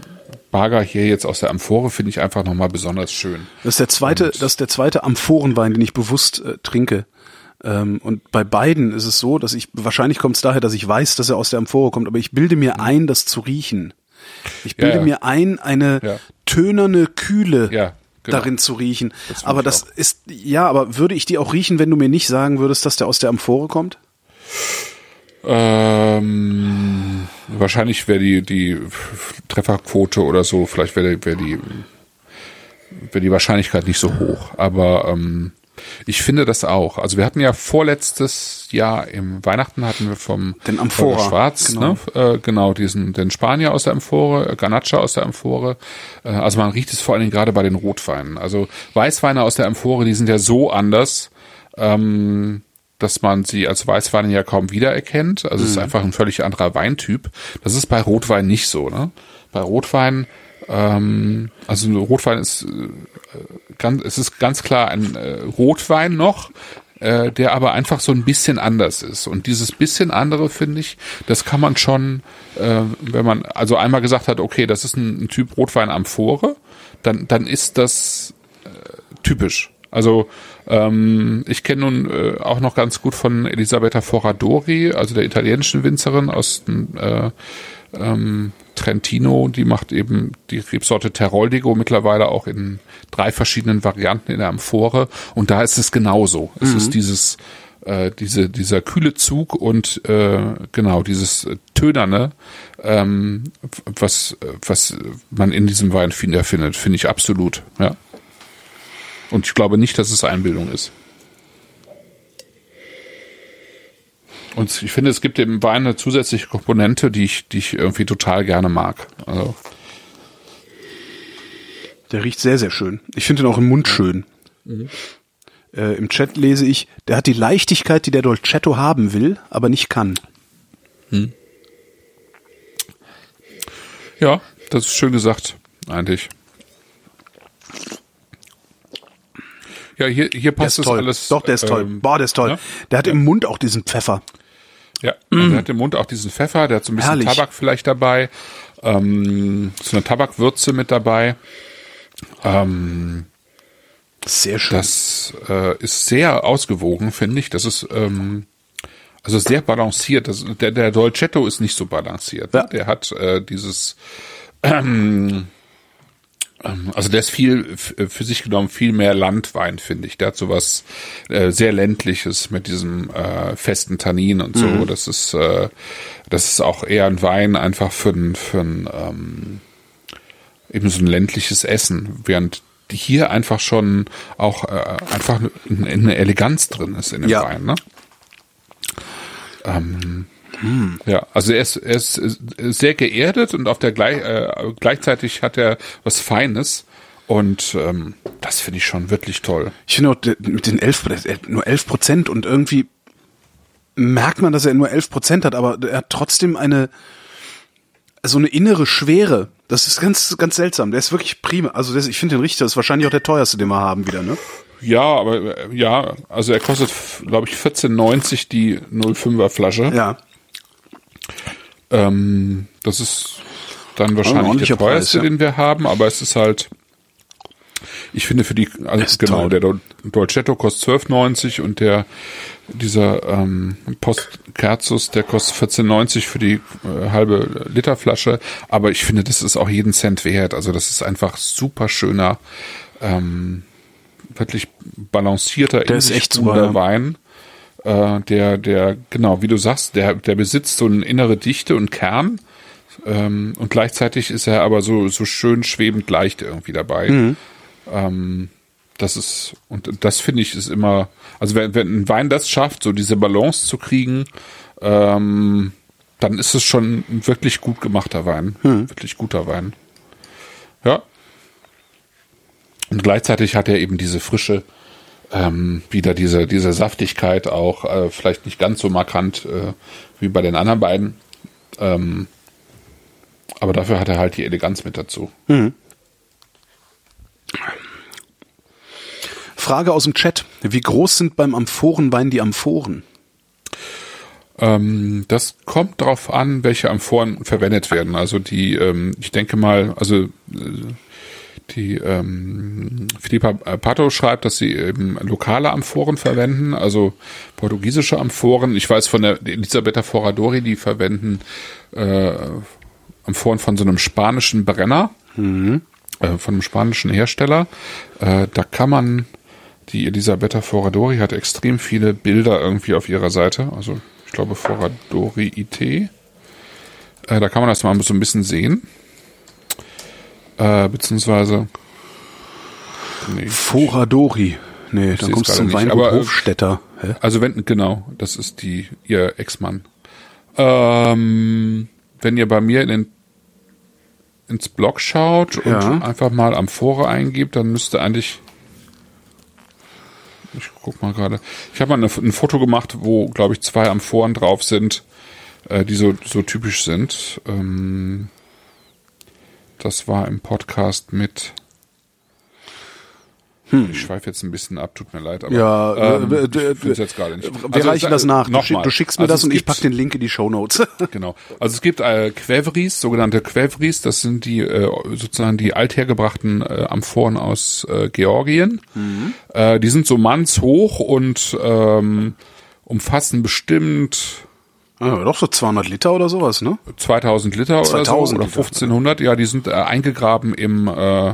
Barger hier jetzt aus der Amphore finde ich einfach nochmal besonders schön. Das ist der zweite, und das ist der zweite Amphorenwein, den ich bewusst äh, trinke. Ähm, und bei beiden ist es so, dass ich, wahrscheinlich kommt es daher, dass ich weiß, dass er aus der Amphore kommt, aber ich bilde mir ein, das zu riechen. Ich bilde ja, ja. mir ein, eine ja. tönerne Kühle genau. darin zu riechen. Das aber das auch. ist, ja, aber würde ich die auch riechen, wenn du mir nicht sagen würdest, dass der aus der Amphore kommt? Ähm, wahrscheinlich wäre die, die Trefferquote oder so, vielleicht wäre wär die, wäre die Wahrscheinlichkeit nicht so hoch. Aber ähm, ich finde das auch. Also wir hatten ja vorletztes Jahr im Weihnachten hatten wir vom den Amphora Schwarz, genau. Ne, äh, genau diesen den Spanier aus der Amphore, äh, Ganacha aus der Amphore. Äh, also man riecht es vor allen Dingen gerade bei den Rotweinen. Also Weißweine aus der Amphore, die sind ja so anders. Ähm, dass man sie als Weißwein ja kaum wiedererkennt. Also mhm. es ist mhm. einfach ein völlig anderer Weintyp. Das ist bei Rotwein nicht so. Ne? Bei Rotwein, ähm, also Rotwein ist äh, ganz, es ist ganz klar ein äh, Rotwein noch, äh, der aber einfach so ein bisschen anders ist. Und dieses bisschen andere finde ich, das kann man schon, äh, wenn man also einmal gesagt hat, okay, das ist ein, ein Typ Rotwein Amphore, dann dann ist das äh, typisch. Also ähm, ich kenne nun äh, auch noch ganz gut von Elisabetta Foradori, also der italienischen Winzerin aus äh, ähm, Trentino. Die macht eben die Rebsorte Teroldigo mittlerweile auch in drei verschiedenen Varianten in der Amphore. Und da ist es genauso. Es ist mhm. dieses äh, diese, dieser kühle Zug und äh, genau dieses Tönerne, ähm, was, was man in diesem Wein findet, finde ich absolut. Ja. Und ich glaube nicht, dass es Einbildung ist. Und ich finde, es gibt dem Wein eine zusätzliche Komponente, die ich, die ich irgendwie total gerne mag. Also. Der riecht sehr, sehr schön. Ich finde ihn auch im Mund schön. Mhm. Äh, Im Chat lese ich, der hat die Leichtigkeit, die der Dolcetto haben will, aber nicht kann. Mhm. Ja, das ist schön gesagt, eigentlich. Ja, hier, hier passt das alles. Doch, der ist toll. Ähm, Boah, der ist toll. Ja? Der hat ja. im Mund auch diesen Pfeffer. Ja, mm. der hat im Mund auch diesen Pfeffer, der hat so ein bisschen Herrlich. Tabak vielleicht dabei, ähm, so eine Tabakwürze mit dabei. Ähm, sehr schön. Das äh, ist sehr ausgewogen, finde ich. Das ist ähm, also sehr balanciert. Das, der, der Dolcetto ist nicht so balanciert. Ja. Der hat äh, dieses ähm, ähm, also der ist viel für sich genommen viel mehr Landwein, finde ich. Der hat sowas äh, sehr ländliches mit diesem äh, festen Tannin und so. Mhm. Das ist äh, das ist auch eher ein Wein einfach für ein für ein ähm, eben so ein ländliches Essen, während hier einfach schon auch äh, einfach eine, eine Eleganz drin ist in dem ja. Wein. Ne? Ähm, Ja, also er ist, er ist sehr geerdet und auf der gleich, äh, gleichzeitig hat er was Feines. Und ähm, das finde ich schon wirklich toll. Ich finde auch mit den 11, er hat nur 11 Prozent und irgendwie merkt man, dass er nur 11 Prozent hat, aber er hat trotzdem eine, so eine innere Schwere. Das ist ganz, ganz seltsam. Der ist wirklich prima. Also das, ich finde den Richter ist wahrscheinlich auch der teuerste, den wir haben wieder, ne? Ja, aber äh, ja, also er kostet, glaube ich, 14,90 die 05er Flasche. Ja. Ähm, das ist dann wahrscheinlich der teuerste, Preis, ja. den wir haben, aber es ist halt, ich finde für die, also ist genau, toll. der Dol- Dolcetto kostet 12,90 und der, dieser ähm, Post Kerzus, der kostet 14,90 für die äh, halbe Liter Flasche, aber ich finde, das ist auch jeden Cent wert, also das ist einfach super schöner, ähm, wirklich balancierter, Der ist echt super. Wein äh, der, der, genau, wie du sagst, der, der besitzt so eine innere Dichte und Kern. Ähm, und gleichzeitig ist er aber so, so schön schwebend leicht irgendwie dabei. Ähm, das ist, und das finde ich ist immer, also wenn, wenn ein Wein das schafft, so diese Balance zu kriegen, ähm, dann ist es schon ein wirklich gut gemachter Wein. Wirklich guter Wein. Ja. Und gleichzeitig hat er eben diese frische, ähm, wieder diese, diese Saftigkeit auch, äh, vielleicht nicht ganz so markant äh, wie bei den anderen beiden. Ähm, aber dafür hat er halt die Eleganz mit dazu. Frage aus dem Chat. Wie groß sind beim Amphorenwein die Amphoren? Ähm, das kommt darauf an, welche Amphoren verwendet werden. Also die, ähm, ich denke mal, also äh, die ähm, Philippa Pato schreibt, dass sie eben lokale Amphoren verwenden, also portugiesische Amphoren. Ich weiß von der Elisabetta Foradori, die verwenden äh, Amphoren von so einem spanischen Brenner, äh, von einem spanischen Hersteller. Äh, da kann man, die Elisabetta Foradori hat extrem viele Bilder irgendwie auf ihrer Seite. Also ich glaube Foradori IT. Äh, da kann man das mal so ein bisschen sehen. Äh, beziehungsweise. Nee. Foradori. Nee, dann kommst du zum Weingut aber, äh, Hofstetter. Hä? Also wenn, genau, das ist die, ihr Ex-Mann. Ähm, wenn ihr bei mir in den, ins Blog schaut und Ja. einfach mal Amphore eingibt, dann müsste eigentlich, ich guck mal gerade, ich habe mal eine, ein Foto gemacht, wo, glaube ich, zwei Amphoren drauf sind, äh, die so, so typisch sind. Ähm, das war im Podcast mit, ich schweife jetzt ein bisschen ab, tut mir leid, aber Hm. Ja, ähm, äh, ich find's jetzt gerade nicht. Wir Also, reichen das nach. Du, mal. du schickst mir Also das und ich pack den Link in die Shownotes. Genau. Also es gibt äh, Quevris, sogenannte Quevris, das sind die äh, sozusagen die althergebrachten äh, Amphoren aus äh, Georgien. Äh, die sind so mannshoch und ähm, umfassen bestimmt ah, doch so 200 Liter oder sowas, ne? 2000 Liter 2000 oder so oder Liter. 1500. Ja, die sind äh, eingegraben im äh,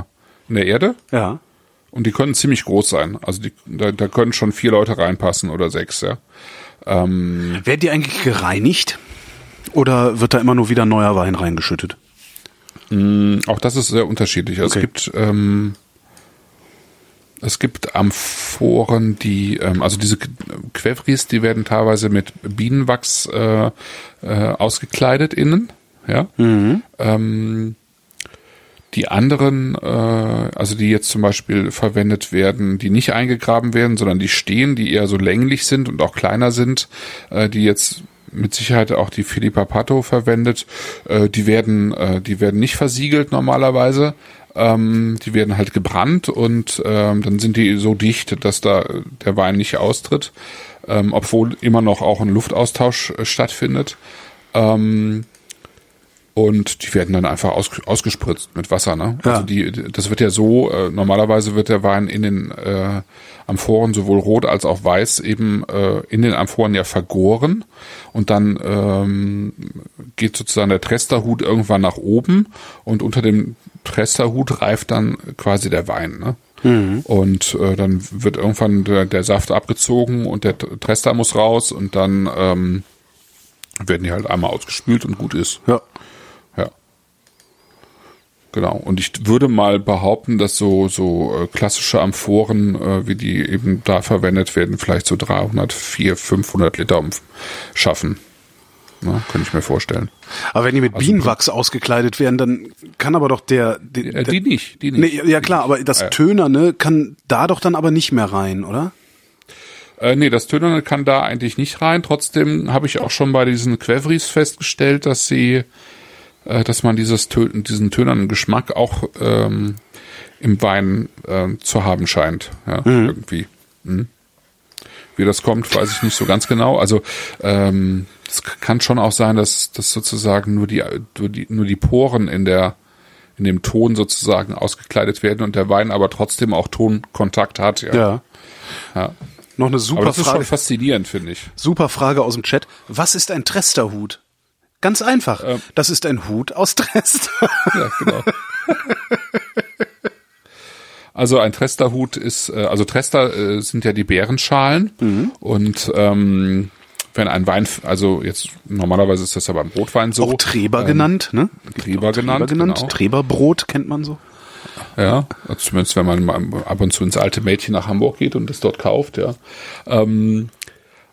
in der Erde Ja. und die können ziemlich groß sein. Also die, da, da können schon vier Leute reinpassen oder sechs, ja. Werden die eigentlich gereinigt? Oder wird da immer nur wieder neuer Wein reingeschüttet? Auch das ist sehr unterschiedlich. Also Okay. Es gibt ähm, es gibt Amphoren, die ähm, also diese Quevris, die werden teilweise mit Bienenwachs äh, äh, ausgekleidet innen, ja. Ähm, die anderen, äh, also die jetzt zum Beispiel verwendet werden, die nicht eingegraben werden, sondern die stehen, die eher so länglich sind und auch kleiner sind, äh, die jetzt mit Sicherheit auch die Philippa Pato verwendet, äh, die werden, äh, die werden nicht versiegelt normalerweise. Ähm, die werden halt gebrannt und ähm, dann sind die so dicht, dass da der Wein nicht austritt, ähm, obwohl immer noch auch ein Luftaustausch äh, stattfindet. Ähm, und die werden dann einfach aus, ausgespritzt mit Wasser. Ne? Ja. Also die, das wird ja so, äh, normalerweise wird der Wein in den äh, Amphoren sowohl rot als auch weiß eben äh, in den Amphoren ja vergoren und dann ähm, geht sozusagen der Tresterhut irgendwann nach oben und unter dem Tresterhut reift dann quasi der Wein. Ne? Und äh, dann wird irgendwann der, der Saft abgezogen und der Trester muss raus und dann ähm, werden die halt einmal ausgespült und gut ist. Ja. Genau. Und ich würde mal behaupten, dass so, so äh, klassische Amphoren, äh, wie die eben da verwendet werden, vielleicht so 300, 400, 500 Liter schaffen. Ne, könnte ich mir vorstellen. Aber wenn die mit Bienenwachs ausgekleidet werden, dann kann aber doch der, der, Äh, die nicht, die nicht. Nee, ja klar, aber das. Tönerne kann da doch dann aber nicht mehr rein, oder? Äh, nee, das Tönerne kann da eigentlich nicht rein. Trotzdem habe ich auch schon bei diesen Quevris festgestellt, dass sie, äh, dass man dieses Tö diesen tönernen Geschmack auch ähm, im Wein äh, zu haben scheint. Ja, irgendwie. Mhm. Wie das kommt, weiß ich nicht so ganz genau. Also ähm, es kann schon auch sein, dass, dass sozusagen nur die, nur die nur die Poren in der in dem Ton sozusagen ausgekleidet werden und der Wein aber trotzdem auch Tonkontakt hat. Ja. Ja. ja. Noch eine Aber super das ist schon Frage, faszinierend, finde ich. super Frage aus dem Chat. Was ist ein Tresterhut? Ganz einfach. Ähm. Das ist ein Hut aus Trest. Ja, genau. Also ein Tresterhut ist, äh, also Trester äh, sind ja die Beerenschalen und ähm, wenn ein Wein, also jetzt normalerweise ist das ja beim Rotwein so. Auch Treber ähm, genannt, ne? Treber auch genannt, Treber genannt. genau. Treberbrot kennt man so. Ja, also zumindest wenn man ab und zu ins alte Mädchen nach Hamburg geht und es dort kauft, ja. Ähm,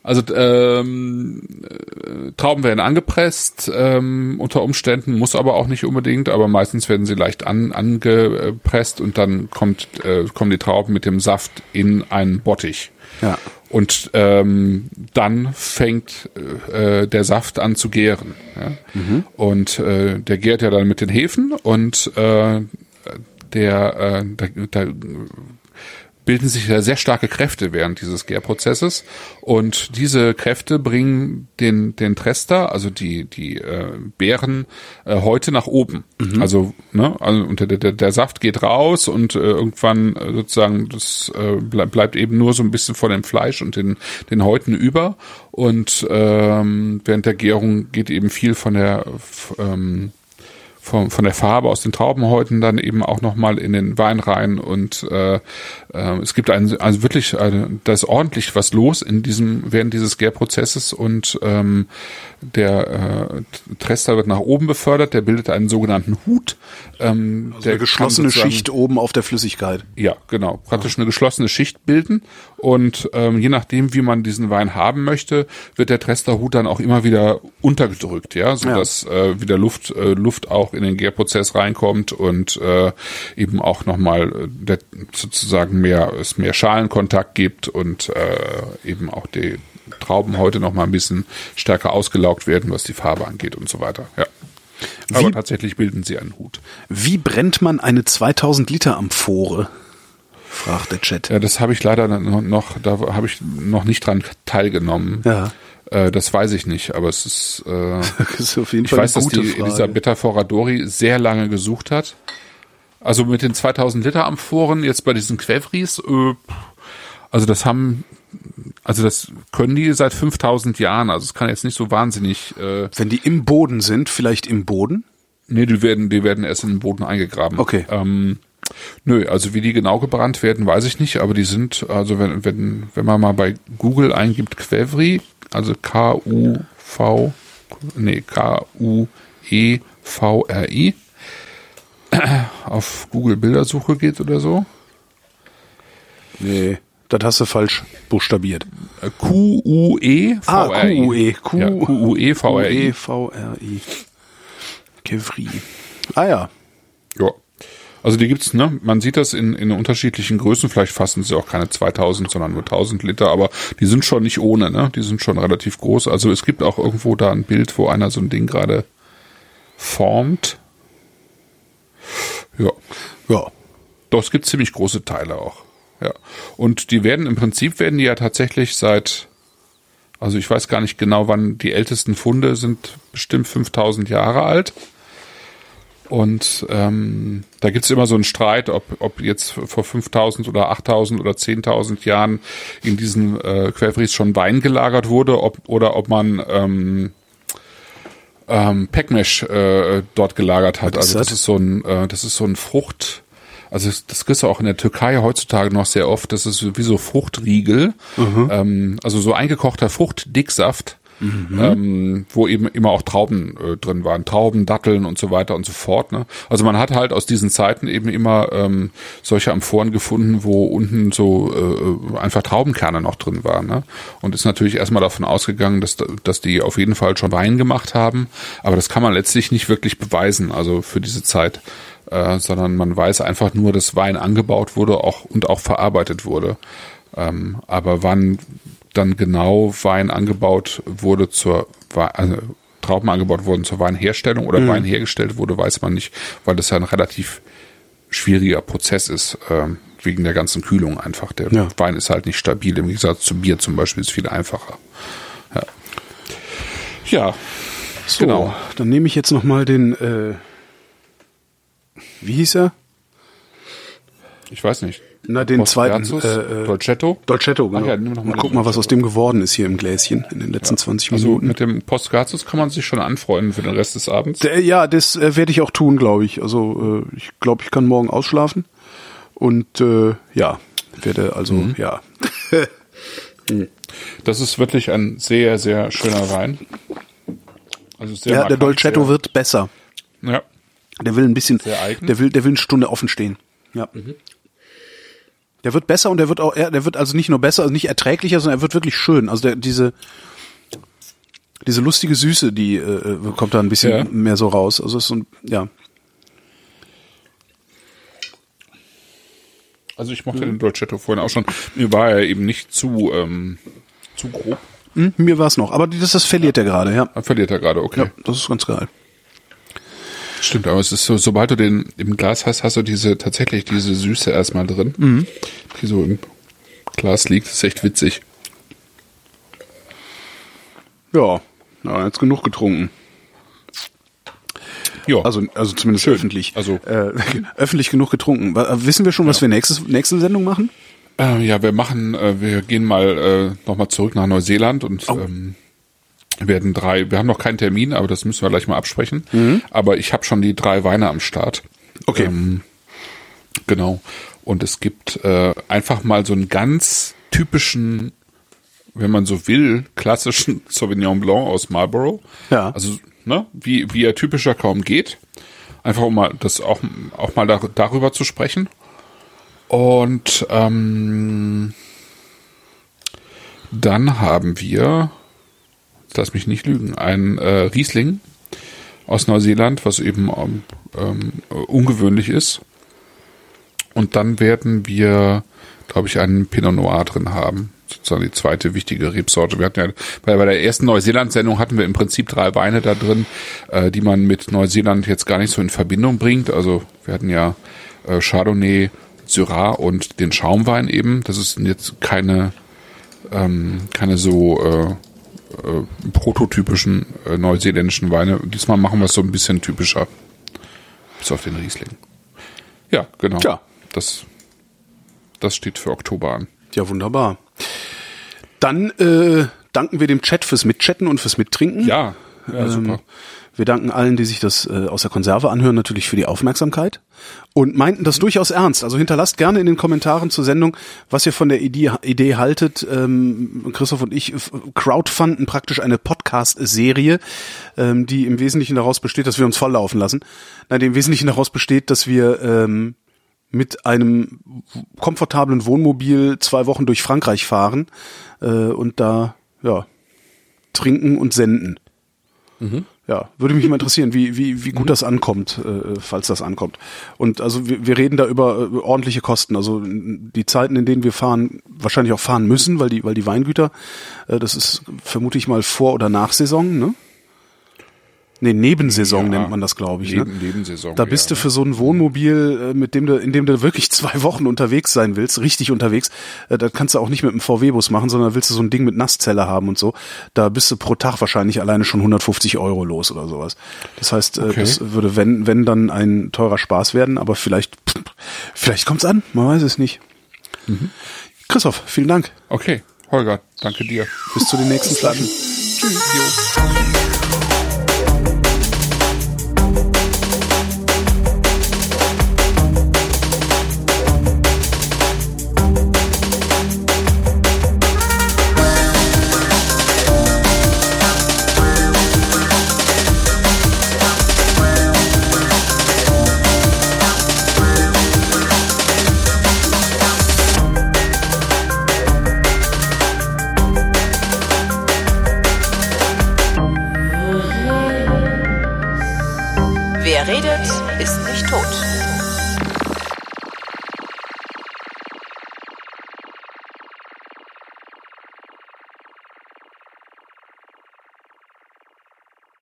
also ähm, äh, Trauben werden angepresst, ähm, unter Umständen, muss aber auch nicht unbedingt, aber meistens werden sie leicht an, angepresst und dann kommt, äh, kommen die Trauben mit dem Saft in einen Bottich. Ja. Und ähm, dann fängt äh, der Saft an zu gären. Ja? Und äh, der gärt ja dann mit den Hefen und äh, der äh, da, da bilden sich ja sehr starke Kräfte während dieses Gärprozesses. Und diese Kräfte bringen den den Trester, also die die äh, Beeren äh, heute nach oben. Also ne, also und der, der, der Saft geht raus und äh, irgendwann äh, sozusagen das äh, bleib, bleibt eben nur so ein bisschen von dem Fleisch und den den Häuten über. Und ähm, während der Gärung geht eben viel von der ähm, von, von der Farbe aus den Traubenhäuten dann eben auch nochmal in den Wein rein und äh, äh, es gibt ein, also wirklich, äh, da ist ordentlich was los in diesem, während dieses Gärprozesses und ähm, der äh, Trester wird nach oben befördert, der bildet einen sogenannten Hut. Ähm, Der kann geschlossene Schicht oben auf der Flüssigkeit. ja, genau. Praktisch eine geschlossene Schicht bilden. Und ähm, je nachdem, wie man diesen Wein haben möchte, wird der Tresterhut dann auch immer wieder untergedrückt, ja, so Ja. äh, wieder Luft, äh, Luft auch in den Gärprozess reinkommt und äh, eben auch nochmal äh, sozusagen mehr, es mehr Schalenkontakt gibt und äh, eben auch die Trauben heute noch mal ein bisschen stärker ausgelaugt werden, was die Farbe angeht und so weiter. Ja. Aber Wie- tatsächlich bilden sie einen Hut. Wie brennt man eine 2000 Liter Amphore? Fragt der Chat. Ja, das habe ich leider noch, da habe ich noch nicht dran teilgenommen. Ja. Äh, das weiß ich nicht, aber es ist. Äh, ist ich weiß, dass die Frage. Elisabetta Foradori sehr lange gesucht hat. Also mit den 2000 Liter Amphoren jetzt bei diesen Quevris, äh, also das haben, also das können die seit 5000 Jahren. Also es kann jetzt nicht so wahnsinnig. Äh, Wenn die im Boden sind, vielleicht im Boden? Nee, die werden, die werden erst in den Boden eingegraben. Okay. Ähm, nö, also wie die genau gebrannt werden, weiß ich nicht, aber die sind, also wenn, wenn, wenn man mal bei Google eingibt Quevri, also K-U-V, nee, K-U-E-V-R-I, auf Google Bildersuche geht oder so. Nee, das hast du falsch buchstabiert. Q-U-E-V-R-I. Ah, Q-U-E. Q-U-E-V-R-I. E-V-R-I. Kevri. Ah ja. Ja. Also die gibt's, ne? Man sieht das in, in unterschiedlichen Größen. Vielleicht fassen sie auch keine 2000, sondern nur 1000 Liter. Aber die sind schon nicht ohne, ne? Die sind schon relativ groß. Also es gibt auch irgendwo da ein Bild, wo einer so ein Ding gerade formt. Ja. Ja. Doch, es gibt ziemlich große Teile auch. Ja. Und die werden im Prinzip werden die ja tatsächlich seit, also ich weiß gar nicht genau, wann die ältesten Funde sind, bestimmt 5000 Jahre alt. Und ähm, da gibt's immer so einen Streit, ob, ob jetzt vor 5000 oder 8000 oder 10.000 Jahren in diesen äh, Quellfries schon Wein gelagert wurde, ob, oder ob man ähm, ähm, Pekmesh äh, dort gelagert hat. Also das ist so ein, äh, das ist so ein Frucht. Also das, kriegst du auch in der Türkei heutzutage noch sehr oft. Das ist wie so Fruchtriegel, ähm, also so eingekochter Fruchtdicksaft, ähm, wo eben immer auch Trauben äh, drin waren, Trauben, Datteln und so weiter und so fort. Ne? Also man hat halt aus diesen Zeiten eben immer ähm, solche Amphoren gefunden, wo unten so äh, einfach Traubenkerne noch drin waren. Ne? Und ist natürlich erstmal davon ausgegangen, dass, dass die auf jeden Fall schon Wein gemacht haben, aber das kann man letztlich nicht wirklich beweisen, also für diese Zeit. Äh, sondern man weiß einfach nur, dass Wein angebaut wurde auch und auch verarbeitet wurde. Ähm, aber wann dann genau Wein angebaut wurde zur also Trauben angebaut wurden zur Weinherstellung oder mhm. Wein hergestellt wurde, weiß man nicht, weil das ja ein relativ schwieriger Prozess ist, äh, wegen der ganzen Kühlung einfach. Der ja. Wein ist halt nicht stabil, im Gegensatz zu Bier zum Beispiel ist viel einfacher. Ja, ja so, genau. Dann nehme ich jetzt nochmal den, äh, wie hieß er? Ich weiß nicht. Na, den zweiten. Äh, äh, Dolcetto? Dolcetto, genau. Ach ja, noch mal guck mal, was aus dem geworden ist hier im Gläschen in den letzten ja. 20 Minuten. Also mit dem Postgazos kann man sich schon anfreunden für den Rest des Abends. Der, ja, das äh, werde ich auch tun, glaube ich. Also äh, ich glaube, ich kann morgen ausschlafen. Und äh, ja, werde also, mhm. ja. das ist wirklich ein sehr, sehr schöner Wein. Also sehr ja, der Dolcetto sehr, wird besser. Ja. Der will ein bisschen, der will, der will eine Stunde offen stehen. Ja. Mhm. Der wird besser und der wird auch, der wird also nicht nur besser, also nicht erträglicher, sondern er wird wirklich schön. Also der, diese, diese lustige Süße, die äh, kommt da ein bisschen ja. mehr so raus. Also es ist so ein, ja. Also ich mochte mhm. den Dolcetto vorhin auch schon. Mir war er eben nicht zu, ähm, zu grob. Mhm, mir war es noch, aber das, das verliert ja. er gerade, ja. Verliert er gerade, okay. Ja, das ist ganz geil. Stimmt, aber es ist so, sobald du den im Glas hast, hast du diese tatsächlich diese Süße erstmal drin, mhm. die so im Glas liegt. Das ist echt witzig. Ja, na, jetzt genug getrunken. Ja. Also, also zumindest Schön. öffentlich. Also äh, öffentlich genug getrunken. Wissen wir schon, was ja. wir nächstes, nächste Sendung machen? Äh, ja, wir machen, äh, wir gehen mal äh, nochmal zurück nach Neuseeland und oh. ähm, werden drei, wir haben noch keinen Termin, aber das müssen wir gleich mal absprechen. Mhm. Aber ich habe schon die drei Weine am Start. Okay. Ähm, genau. Und es gibt äh, einfach mal so einen ganz typischen, wenn man so will, klassischen Sauvignon Blanc aus Marlborough. Ja. Also, ne, wie, wie er typischer kaum geht. Einfach um mal das auch, auch mal da, darüber zu sprechen. Und ähm, dann haben wir lass mich nicht lügen, ein äh, Riesling aus Neuseeland, was eben ähm, ähm, ungewöhnlich ist. Und dann werden wir, glaube ich, einen Pinot Noir drin haben. Sozusagen die zweite wichtige Rebsorte. Wir hatten ja bei, bei der ersten Neuseeland-Sendung hatten wir im Prinzip drei Weine da drin, äh, die man mit Neuseeland jetzt gar nicht so in Verbindung bringt. Also wir hatten ja äh, Chardonnay, Syrah und den Schaumwein eben. Das ist jetzt keine ähm, keine so äh, äh, prototypischen äh, neuseeländischen Weine. Diesmal machen wir es so ein bisschen typischer. Bis auf den Riesling. Ja, genau. Ja. Das, das steht für Oktober an. Ja, wunderbar. Dann äh, danken wir dem Chat fürs Mitchatten und fürs Mittrinken. Ja, ja super. Ähm, wir danken allen, die sich das äh, aus der Konserve anhören, natürlich für die Aufmerksamkeit und meinten das durchaus ernst. Also hinterlasst gerne in den Kommentaren zur Sendung, was ihr von der Idee, Idee haltet. Ähm, Christoph und ich crowdfunden praktisch eine Podcast-Serie, ähm, die im Wesentlichen daraus besteht, dass wir uns volllaufen lassen. Nein, die im Wesentlichen daraus besteht, dass wir ähm, mit einem komfortablen Wohnmobil zwei Wochen durch Frankreich fahren äh, und da ja trinken und senden. Mhm. Ja, würde mich mal interessieren, wie, wie, wie gut mhm. das ankommt, äh, falls das ankommt. Und also wir, wir reden da über äh, ordentliche Kosten. Also die Zeiten, in denen wir fahren, wahrscheinlich auch fahren müssen, weil die, weil die Weingüter, äh, das ist vermute ich mal vor oder nach Saison, ne? Nee, Nebensaison ja, nennt man das, glaube ich. Ne? Neben, ne? Nebensaison. Da bist ja, du für so ein Wohnmobil, äh, mit dem du, in dem du wirklich zwei Wochen unterwegs sein willst, richtig unterwegs. Äh, da kannst du auch nicht mit einem VW-Bus machen, sondern willst du so ein Ding mit Nasszelle haben und so. Da bist du pro Tag wahrscheinlich alleine schon 150 Euro los oder sowas. Das heißt, äh, okay. das würde, wenn, wenn dann ein teurer Spaß werden, aber vielleicht, vielleicht kommt's an, man weiß es nicht. Mhm. Christoph, vielen Dank. Okay, Holger, danke dir. Bis zu den nächsten Flaschen. Tschüss.